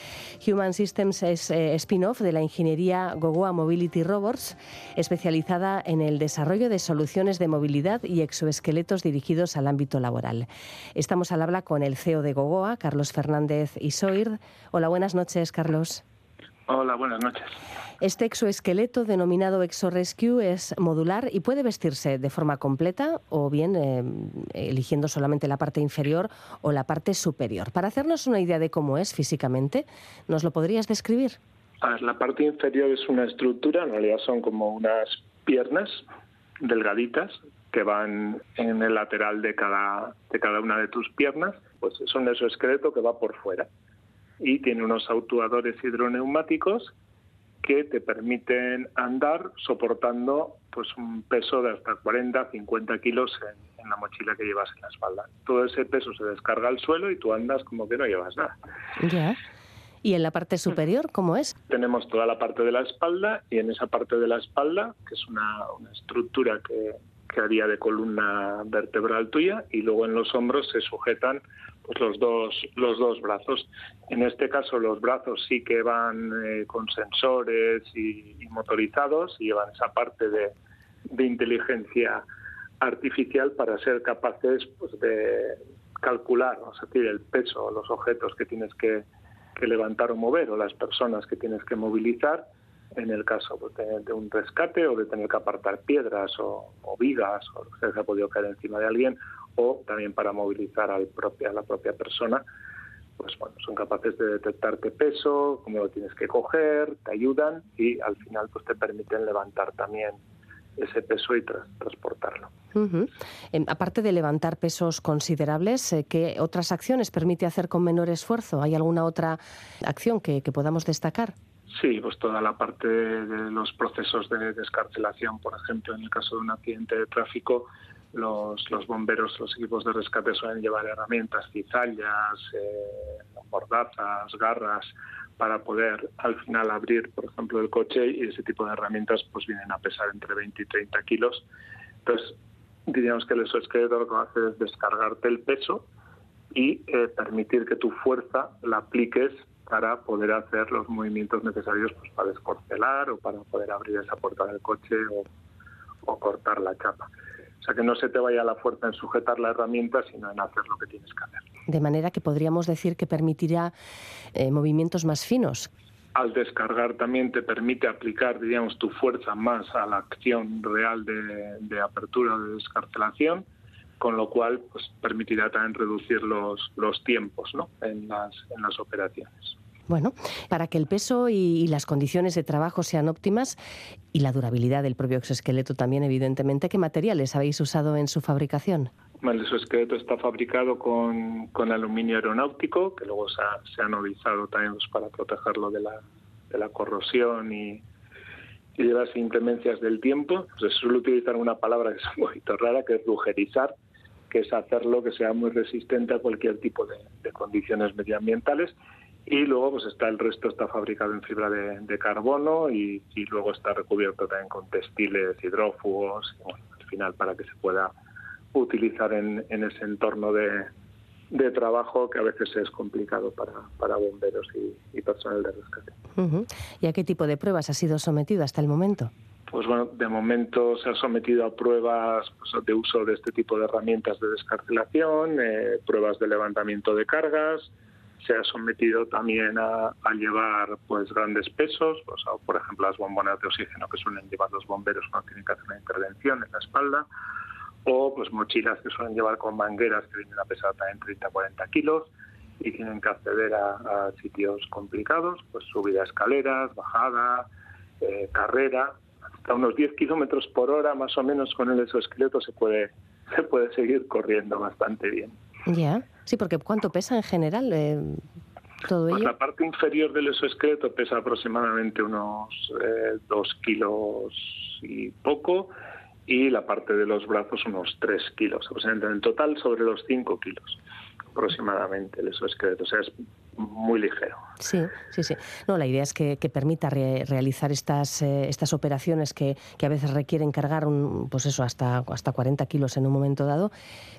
Human Systems es eh, spin-off de la ingeniería Gogoa Mobility Robots, especializada en el desarrollo de soluciones de movilidad y exoesqueletos dirigidos al ámbito laboral. Estamos al habla con el CEO de Gogoa, Carlos Fernández Isoir. Hola, buenas noches, Carlos. Hola, buenas noches. Este exoesqueleto denominado ExoRescue es modular y puede vestirse de forma completa o bien eh, eligiendo solamente la parte inferior o la parte superior. Para hacernos una idea de cómo es físicamente, ¿nos lo podrías describir? la parte inferior es una estructura, en realidad son como unas piernas delgaditas que van en el lateral de cada, de cada una de tus piernas, pues es un exoesqueleto que va por fuera y tiene unos autuadores hidroneumáticos que te permiten andar soportando pues un peso de hasta 40, 50 kilos en, en, la mochila que llevas en la espalda. Todo ese peso se descarga al suelo y tú andas como que no llevas nada. Ya. ¿Y en la parte superior cómo es? Tenemos toda la parte de la espalda y en esa parte de la espalda, que es una, una estructura que, que haría de columna vertebral tuya, y luego en los hombros se sujetan pues los dos los dos brazos. En este caso los brazos sí que van eh, con sensores y, motorizados y llevan esa parte de, de inteligencia artificial para ser capaces pues, de calcular, es decir, el peso, los objetos que tienes que, que levantar o mover o las personas que tienes que movilizar en el caso pues, de, de, un rescate o de tener que apartar piedras o, o vigas o lo que se ha podido caer encima de alguien o también para movilizar al propia, a la propia persona pues bueno, son capaces de detectarte peso, cómo lo tienes que coger, te ayudan y al final pues te permiten levantar también ese peso y transportarlo. Uh -huh. eh, aparte de levantar pesos considerables, eh, ¿qué otras acciones permite hacer con menor esfuerzo? ¿Hay alguna otra acción que, que podamos destacar? Sí, pues toda la parte de los procesos de descarcelación, por ejemplo, en el caso de un accidente de tráfico, los, los bomberos, los equipos de rescate suelen llevar herramientas, cizallas, eh, mordazas, garras, para poder al final abrir, por ejemplo, el coche y ese tipo de herramientas pues vienen a pesar entre 20 y 30 kilos. Entonces, diríamos que el exoesqueleto lo que hace es descargarte el peso y eh, permitir que tu fuerza la apliques para poder hacer los movimientos necesarios pues, para descorcelar o para poder abrir esa puerta del coche o cortar la chapa. O sea, que no se te vaya la fuerza en sujetar la herramienta, sino en hacer lo que tienes que hacer. De manera que podríamos decir que permitirá eh, movimientos más finos. Al descargar también te permite aplicar, diríamos, tu fuerza más a la acción real de, de apertura o de descarcelación, con lo cual pues, permitirá también reducir los, los tiempos ¿no? en, las, en las operaciones. Bueno, para que el peso y, y, las condiciones de trabajo sean óptimas y la durabilidad del propio exoesqueleto también, evidentemente, ¿qué materiales habéis usado en su fabricación? El exoesqueleto está fabricado con, con aluminio aeronáutico, que luego se ha, se anodizado también pues, para protegerlo de la, de la corrosión y, y, de las inclemencias del tiempo. Se suele utilizar una palabra que es un poquito rara, que es rugerizar, que es hacerlo que sea muy resistente a cualquier tipo de, de condiciones medioambientales y luego pues está el resto está fabricado en fibra de, de carbono y, y, luego está recubierto también con textiles hidrófugos y bueno, al final para que se pueda utilizar en, en ese entorno de, de, trabajo que a veces es complicado para, para bomberos y, y, personal de rescate. Uh -huh. ¿Y a qué tipo de pruebas ha sido sometido hasta el momento? Pues bueno, de momento se ha sometido a pruebas pues, de uso de este tipo de herramientas de descarcelación, eh, pruebas de levantamiento de cargas, se ha sometido también a, llevar pues grandes pesos, por ejemplo las bombonas de oxígeno que suelen llevar los bomberos cuando tienen que hacer una intervención en la espalda, o pues mochilas que suelen llevar con mangueras que vienen a pesar también 30-40 kilos y tienen que acceder a, a, sitios complicados, pues subida a escaleras, bajada, eh, carrera, hasta unos 10 kilómetros por hora más o menos con el exoesqueleto se puede, se puede seguir corriendo bastante bien. Ya. Sí, porque ¿cuánto pesa en general eh, todo pues ello? La parte inferior del exoesqueleto pesa aproximadamente unos eh, dos kilos y poco y la parte de los brazos unos tres kilos, aproximadamente en total sobre los cinco kilos aproximadamente el exoesqueleto, o sea, es muy ligero. Sí, sí, sí. No, la idea es que, que permita re realizar estas, eh, estas operaciones que, que, a veces requieren cargar un, pues eso, hasta, hasta 40 kilos en un momento dado,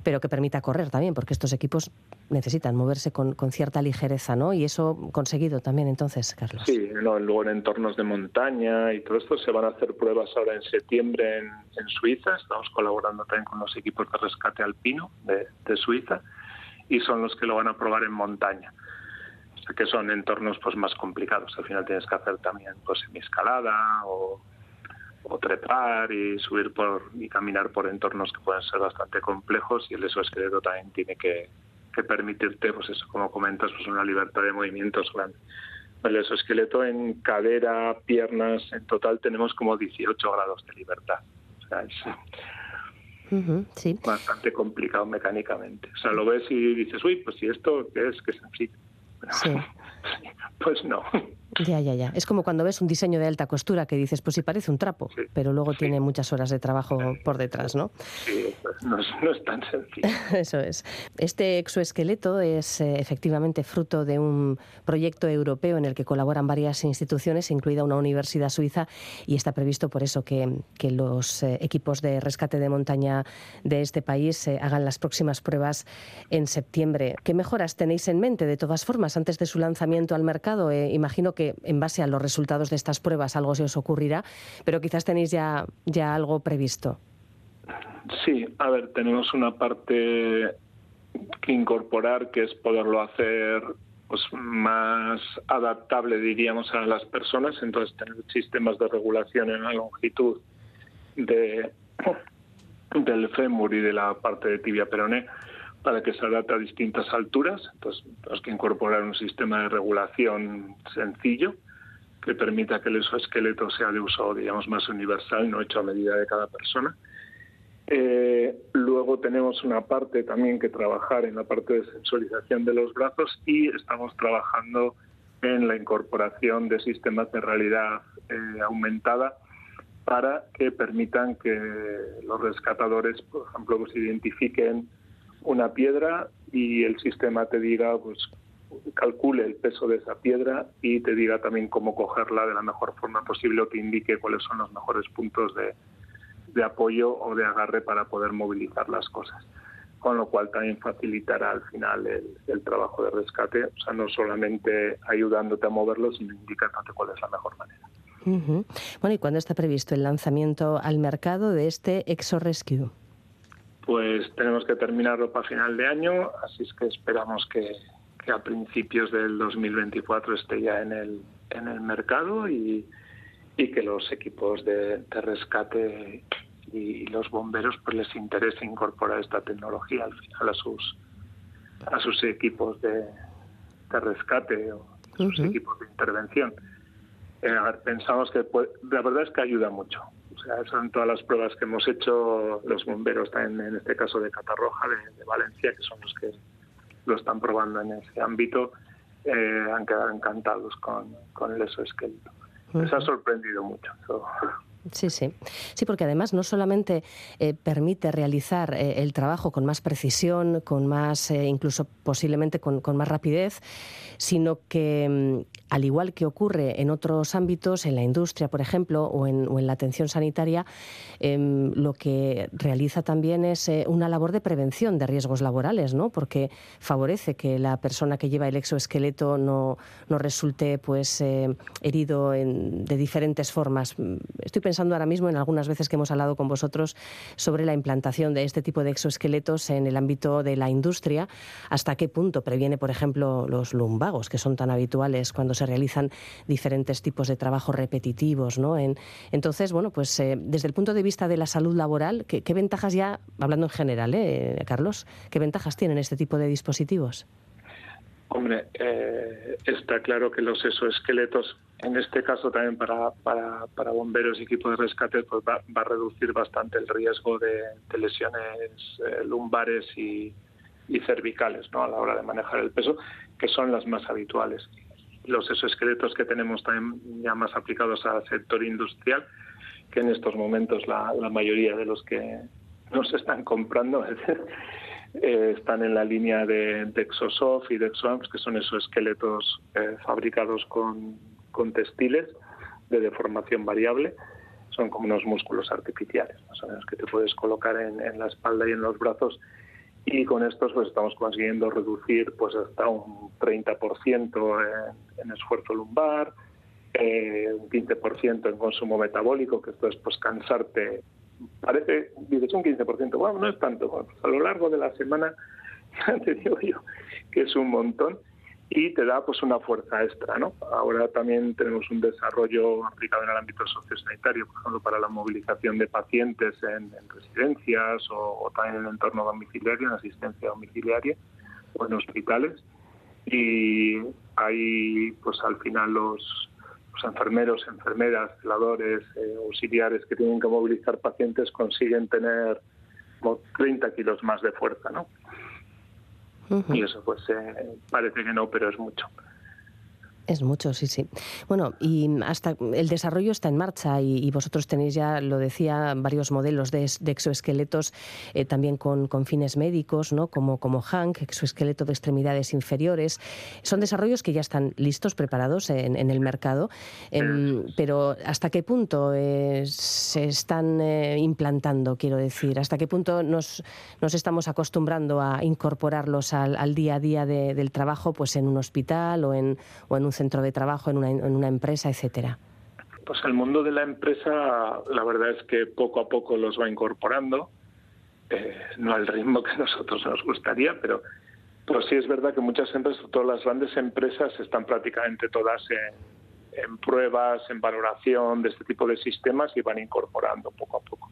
pero que permita correr también, porque estos equipos necesitan moverse con, con cierta ligereza, ¿no? Y eso conseguido también entonces, Carlos. Sí, no, luego en entornos de montaña y todo esto se van a hacer pruebas ahora en septiembre en, en Suiza, estamos colaborando también con los equipos de rescate alpino de, de Suiza y son los que lo van a probar en montaña. O sea que son entornos pues más complicados. Al final tienes que hacer también pues semiescalada o, o trepar y subir por y caminar por entornos que pueden ser bastante complejos y el exoesqueleto también tiene que, que permitirte pues eso como comentas pues una libertad de movimientos grande. El exoesqueleto en cadera piernas en total tenemos como 18 grados de libertad. Es bastante complicado mecánicamente. O sea, lo ves y dices, uy, pues si esto ¿qué es, que es sencillo. sí. pues no. Ya, ya, ya. Es como cuando ves un diseño de alta costura que dices, pues sí parece un trapo, pero luego tiene muchas horas de trabajo por detrás, ¿no? Sí, no es, tan sencillo. Eso es. Este exoesqueleto es eh, efectivamente fruto de un proyecto europeo en el que colaboran varias instituciones, incluida una universidad suiza, y está previsto por eso que, los eh, equipos de rescate de montaña de este país eh, hagan las próximas pruebas en septiembre. ¿Qué mejoras tenéis en mente, de todas formas, antes de su lanzamiento al mercado? imagino que que en base a los resultados de estas pruebas algo se os ocurrirá, pero quizás tenéis ya, ya algo previsto. Sí, a ver, tenemos una parte que incorporar, que es poderlo hacer pues, más adaptable, diríamos, a las personas. Entonces, tener sistemas de regulación en la longitud de, del fémur y de la parte de tibia peroné para que se adapte a distintas alturas. Entonces, tenemos que incorporar un sistema de regulación sencillo que permita que el exoesqueleto sea de uso, digamos, más universal, no hecho a medida de cada persona. Eh, luego tenemos una parte también que trabajar en la parte de sensorización de los brazos y estamos trabajando en la incorporación de sistemas de realidad eh, aumentada para que permitan que los rescatadores, por ejemplo, pues identifiquen una piedra y el sistema te diga, pues calcule el peso de esa piedra y te diga también cómo cogerla de la mejor forma posible o te indique cuáles son los mejores puntos de, de apoyo o de agarre para poder movilizar las cosas. Con lo cual también facilitará al final el, trabajo de rescate, o sea, no solamente ayudándote a moverlo, sino indicándote cuál es la mejor manera. Bueno, ¿y cuándo está previsto el lanzamiento al mercado de este Exo Rescue? Pues tenemos que terminarlo para final de año, así es que esperamos que, a principios del 2024 esté ya en el, en el mercado y, que los equipos de, rescate y los bomberos pues les interese incorporar esta tecnología al final a sus a sus equipos de, rescate o sus equipos de intervención. Eh, pensamos que la verdad es que ayuda mucho. O sea, son todas las pruebas que hemos hecho los bomberos, también en este caso de Catarroja, de, Valencia, que son los que lo están probando en ese ámbito, eh, han quedado encantados con, con el exoesqueleto. Les ha sorprendido mucho. Sí, sí. Sí, porque además no solamente eh, permite realizar eh, el trabajo con más precisión, con más, incluso posiblemente con, con, más rapidez, sino que mm, al igual que ocurre en otros ámbitos, en la industria, por ejemplo, o en, la atención sanitaria, em, lo que realiza también es eh, una labor de prevención de riesgos laborales, ¿no? porque favorece que la persona que lleva el exoesqueleto no, no resulte pues, eh, herido de diferentes formas. Estoy pensando ahora mismo en algunas veces que hemos hablado con vosotros sobre la implantación de este tipo de exoesqueletos en el ámbito de la industria, hasta qué punto previene, por ejemplo, los lumbagos, que son tan habituales cuando se realizan diferentes tipos de trabajos repetitivos, ¿no? entonces, bueno, pues eh, desde el punto de vista de la salud laboral, ¿qué, ventajas ya, hablando en general, eh, Carlos, qué ventajas tienen este tipo de dispositivos? Hombre, eh, está claro que los exoesqueletos, en este caso también para, para, bomberos y equipos de rescate, pues va, a reducir bastante el riesgo de, lesiones lumbares y, y cervicales ¿no? a la hora de manejar el peso, que son las más habituales los exoesqueletos que tenemos también ya más aplicados al sector industrial, que en estos momentos la, mayoría de los que nos están comprando eh, están en la línea de, de, Exosoft y de que son esos esqueletos eh, fabricados con, con textiles de deformación variable. Son como unos músculos artificiales, más o menos, que te puedes colocar en, en la espalda y en los brazos y con estos pues estamos consiguiendo reducir pues hasta un 30% en, en esfuerzo lumbar, eh, un 15% en consumo metabólico, que esto es pues cansarte, parece, dices un 15%, bueno, no es tanto, pues, a lo largo de la semana ya te digo yo que es un montón y te da pues una fuerza extra, ¿no? Ahora también tenemos un desarrollo aplicado en el ámbito sociosanitario, por ejemplo, para la movilización de pacientes en, residencias o, también en el entorno domiciliario, en asistencia domiciliaria o en hospitales. Y ahí, pues al final los, pues, enfermeros, enfermeras, celadores, eh, auxiliares que tienen que movilizar pacientes consiguen tener como 30 kilos más de fuerza, ¿no? Y eso pues eh, parece que no, pero es mucho. Es mucho, sí, sí. Bueno, y hasta el desarrollo está en marcha y, vosotros tenéis ya, lo decía, varios modelos de, exoesqueletos eh, también con, fines médicos, ¿no? Como, como Hank, exoesqueleto de extremidades inferiores. Son desarrollos que ya están listos, preparados en, el mercado, em, pero ¿hasta qué punto eh, se están eh, implantando, quiero decir? ¿Hasta qué punto nos, nos estamos acostumbrando a incorporarlos al, día a día del trabajo pues en un hospital o en, o en centro de trabajo, en una, en una empresa, etcétera? Pues el mundo de la empresa, la verdad es que poco a poco los va incorporando, eh, no al ritmo que a nosotros nos gustaría, pero, pero sí es verdad que muchas empresas, todas las grandes empresas están prácticamente todas en, en pruebas, en valoración de este tipo de sistemas y van incorporando poco a poco.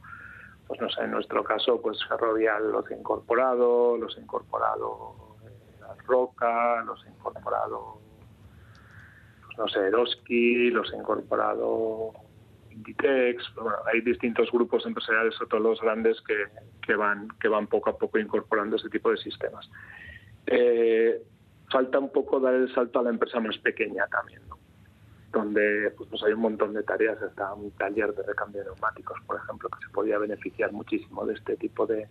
Pues no sé, en nuestro caso, pues Ferrovial los ha incorporado, los ha incorporado eh, Roca, los ha incorporado no sé, Eroski, los ha incorporado Inditex, hay distintos grupos empresariales, sobre todo los grandes, que, que, van, que van poco a poco incorporando ese tipo de sistemas. Eh, falta un poco dar el salto a la empresa más pequeña también, donde pues, pues, hay un montón de tareas, está un taller de recambio de neumáticos, por ejemplo, que se podría beneficiar muchísimo de este tipo de,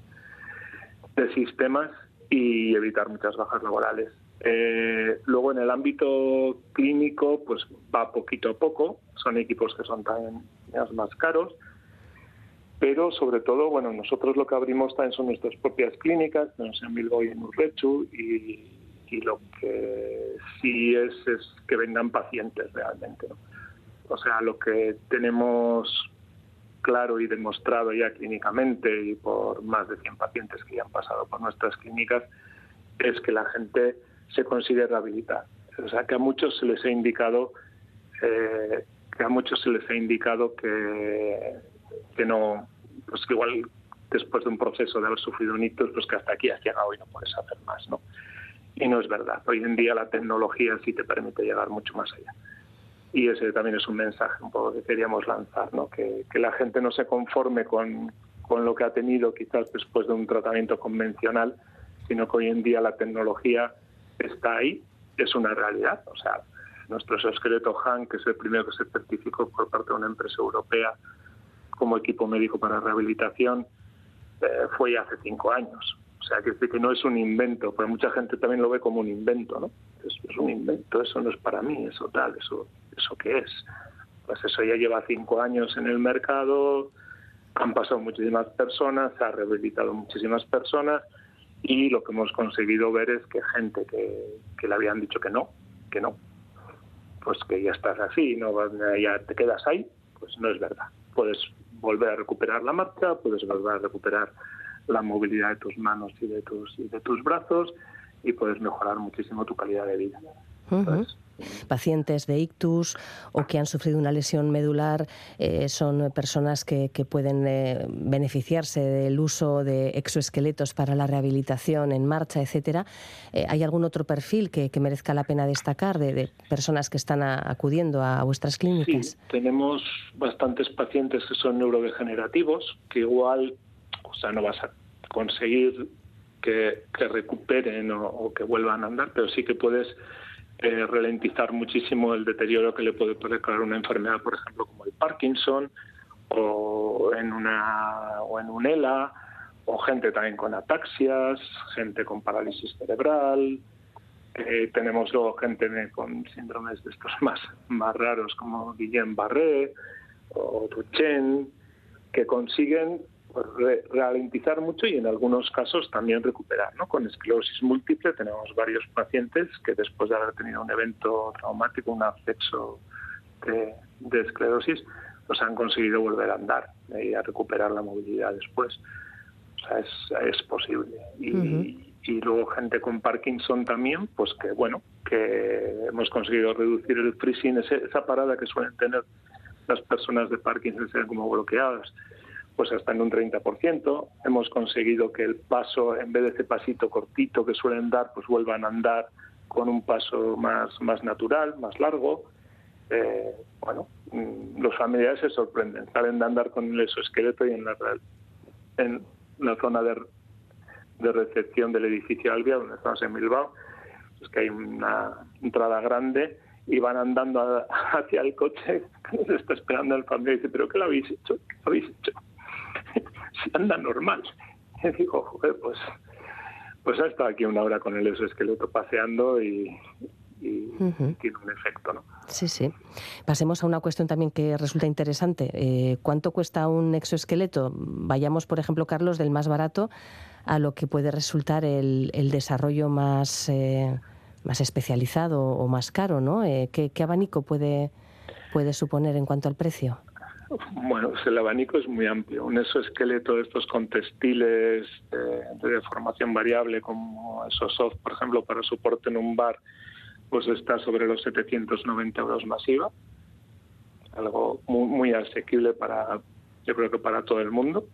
de sistemas y evitar muchas bajas laborales. Eh, luego en el ámbito clínico, pues va poquito a poco, son equipos que son también más caros, pero sobre todo, bueno, nosotros lo que abrimos también son nuestras propias clínicas, tenemos en Bilbao y en Urrechu, y, lo que sí es es que vengan pacientes realmente. O sea, lo que tenemos claro y demostrado ya clínicamente y por más de 100 pacientes que ya han pasado por nuestras clínicas es que la gente se consigue rehabilitar. O sea, que a muchos se les ha indicado eh, que a muchos se les ha indicado que, que no, pues que igual después de un proceso de haber sufrido un hito, pues que hasta aquí has llegado y no puedes hacer más, ¿no? Y no es verdad. Hoy en día la tecnología sí te permite llegar mucho más allá. Y ese también es un mensaje un poco que queríamos lanzar, ¿no? Que, que la gente no se conforme con, con lo que ha tenido quizás después de un tratamiento convencional, sino que hoy en día la tecnología está ahí, es una realidad. O sea, nuestro exoesqueleto Han, que es el primero que se certificó por parte de una empresa europea como equipo médico para rehabilitación, eh, fue hace cinco años. O sea, que, que no es un invento, pero mucha gente también lo ve como un invento, ¿no? Es, es un invento, eso no es para mí, eso tal, eso, eso qué es. Pues eso ya lleva cinco años en el mercado, han pasado muchísimas personas, se ha rehabilitado muchísimas personas y lo que hemos conseguido ver es que gente que, le habían dicho que no, que no, pues que ya estás así, no ya te quedas ahí, pues no es verdad. Puedes volver a recuperar la marcha, puedes volver a recuperar la movilidad de tus manos y de tus y de tus brazos y puedes mejorar muchísimo tu calidad de vida pacientes de ictus o que han sufrido una lesión medular eh, son personas que, pueden eh, beneficiarse del uso de exoesqueletos para la rehabilitación en marcha, etcétera. Eh, ¿Hay algún otro perfil que, merezca la pena destacar de, personas que están acudiendo a vuestras clínicas? Sí, tenemos bastantes pacientes que son neurodegenerativos, que igual, o sea, no vas a conseguir que, recuperen o que vuelvan a andar, pero sí que puedes eh, ralentizar muchísimo el deterioro que le puede provocar una enfermedad, por ejemplo, como el Parkinson o en una o en un ELA o gente también con ataxias, gente con parálisis cerebral. Eh, tenemos luego gente con síndromes de estos más, más raros como Guillain-Barré o Duchenne, que consiguen ralentizar mucho y en algunos casos también recuperar. ¿no? Con esclerosis múltiple tenemos varios pacientes que después de haber tenido un evento traumático, un acceso de, esclerosis, pues han conseguido volver a andar y a recuperar la movilidad después. O sea, es, es posible. Y, y luego gente con Parkinson también, pues que bueno, que hemos conseguido reducir el freezing, esa parada que suelen tener las personas de Parkinson, sean como bloqueadas pues hasta en un 30%. Hemos conseguido que el paso, en vez de ese pasito cortito que suelen dar, pues vuelvan a andar con un paso más, más natural, más largo. eh, bueno, mm, los familiares se sorprenden, salen de andar con el exoesqueleto y en la, en la zona de, de recepción del edificio Albia, donde estamos en Bilbao, es que hay una entrada grande y van andando hacia el coche, se está esperando el familiar y dice, pero ¿qué lo habéis hecho? ¿Qué lo habéis hecho? Si anda normal. Y digo, joder, pues, pues ha estado aquí una hora con el exoesqueleto paseando y, tiene un efecto, ¿no? Sí, sí. Pasemos a una cuestión también que resulta interesante. Eh, ¿Cuánto cuesta un exoesqueleto? Vayamos, por ejemplo, Carlos, del más barato a lo que puede resultar el, el desarrollo más... Eh, más especializado o más caro, ¿no? Eh, ¿qué, abanico puede, puede suponer en cuanto al precio? Bueno, pues el abanico es muy amplio. Un exoesqueleto de estos con textiles de, deformación variable, como soft, por ejemplo, para soporte en un bar, pues está sobre los 790 euros masiva. Algo muy, muy asequible para, yo creo que para todo el mundo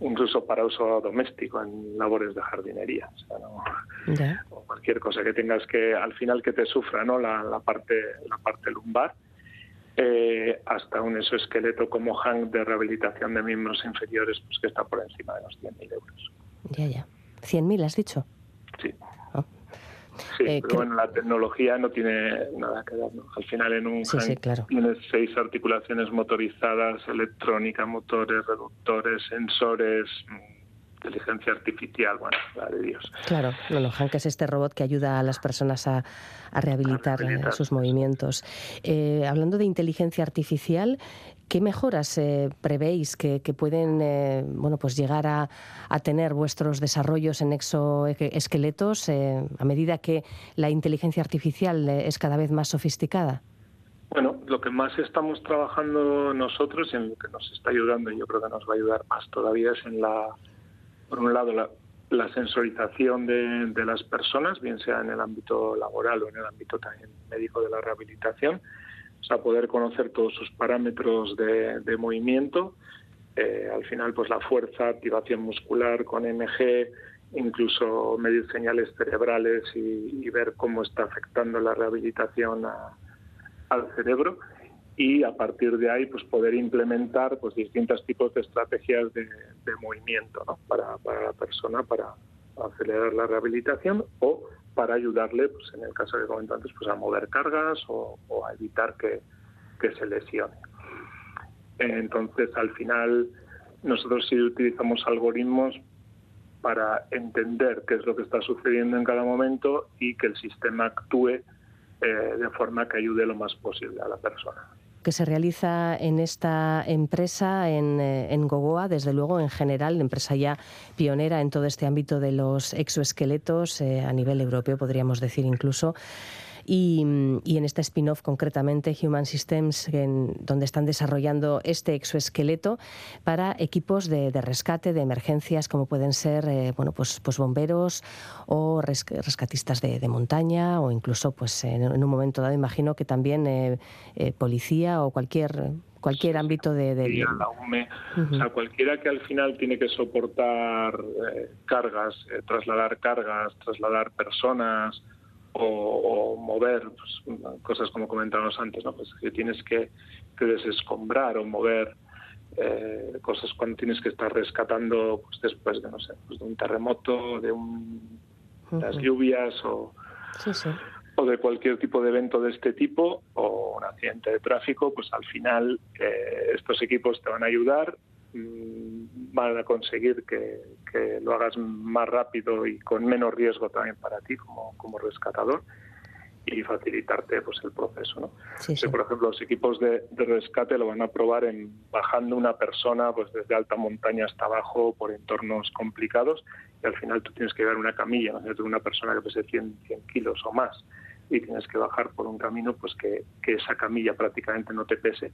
incluso para uso doméstico en labores de jardinería. O, cualquier cosa que tengas que, al final que te sufra ¿no? la, parte, la parte lumbar, eh, hasta un exoesqueleto como hang de rehabilitación de miembros inferiores, pues que está por encima de los 100.000 euros. Ya, ya. ¿100.000 has dicho? Sí. Sí, eh, pero bueno, la tecnología no tiene nada que ver. Al final en un sí, claro. tienes seis articulaciones motorizadas, electrónica, motores, reductores, sensores, inteligencia artificial, bueno, la de Dios. Claro, bueno, Hank es este robot que ayuda a las personas a, rehabilitar, eh, sus movimientos. Eh, hablando de inteligencia artificial, ¿qué mejoras eh, prevéis que, pueden bueno, pues llegar a, tener vuestros desarrollos en exoesqueletos a medida que la inteligencia artificial es cada vez más sofisticada? Bueno, lo que más estamos trabajando nosotros y en lo que nos está ayudando, y yo creo que nos va a ayudar más todavía, es en la por un lado, la, sensorización de, las personas, bien sea en el ámbito laboral o en el ámbito también médico de la rehabilitación, o sea, poder conocer todos sus parámetros de, movimiento, eh, al final, pues la fuerza, activación muscular con MG, incluso medir señales cerebrales y, ver cómo está afectando la rehabilitación al cerebro y a partir de ahí pues poder implementar pues distintos tipos de estrategias de, movimiento ¿no? para, la persona para acelerar la rehabilitación o para ayudarle pues en el caso que comenté antes pues a mover cargas o, a evitar que, se lesione entonces al final nosotros sí utilizamos algoritmos para entender qué es lo que está sucediendo en cada momento y que el sistema actúe eh, de forma que ayude lo más posible a la persona que se realiza en esta empresa, en, eh, en, Gogoa, desde luego en general, empresa ya pionera en todo este ámbito de los exoesqueletos eh, a nivel europeo, podríamos decir incluso. Y, en este spin-off concretamente Human Systems, en, donde están desarrollando este exoesqueleto para equipos de, rescate, de emergencias, como pueden ser eh, bueno, pues, pues bomberos o rescatistas de, montaña o incluso pues en, un momento dado imagino que también eh, eh, policía o cualquier cualquier ámbito de, la UME, o sea, cualquiera que al final tiene que soportar cargas, trasladar cargas, trasladar personas, o, mover pues, cosas como comentábamos antes, ¿no? pues que tienes que, desescombrar o mover eh, cosas cuando tienes que estar rescatando pues, después de no sé pues, de un terremoto, de un, las lluvias o, o de cualquier tipo de evento de este tipo o un accidente de tráfico, pues al final eh, estos equipos te van a ayudar Mm, van a conseguir que, lo hagas más rápido y con menos riesgo también para ti como, como rescatador y facilitarte pues el proceso ¿no? por ejemplo los equipos de, rescate lo van a probar en bajando una persona pues desde alta montaña hasta abajo por entornos complicados y al final tú tienes que llevar una camilla ¿no? una persona que pese 100, 100 kilos o más y tienes que bajar por un camino pues que, que esa camilla prácticamente no te pese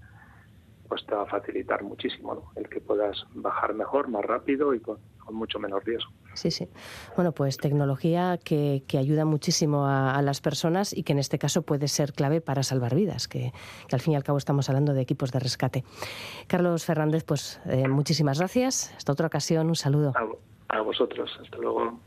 pues te va a facilitar muchísimo el que puedas bajar mejor, más rápido y con, mucho menos riesgo. Sí, sí. Bueno, pues tecnología que, ayuda muchísimo a, las personas y que en este caso puede ser clave para salvar vidas, que, al fin y al cabo estamos hablando de equipos de rescate. Carlos Fernández, pues eh, muchísimas gracias. Hasta otra ocasión, un saludo. a vosotros, hasta luego.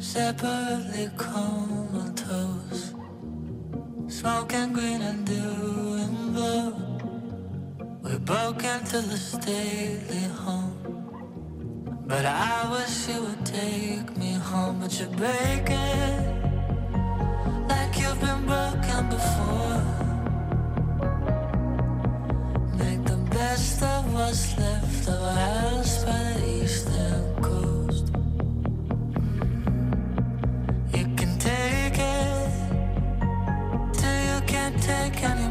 separately comatose, smoking green and doing blue. We broke into the stately home, but I wish you would take me home. But you're breaking like you've been broken before. Make the best of what's left of us, house by the east end. take any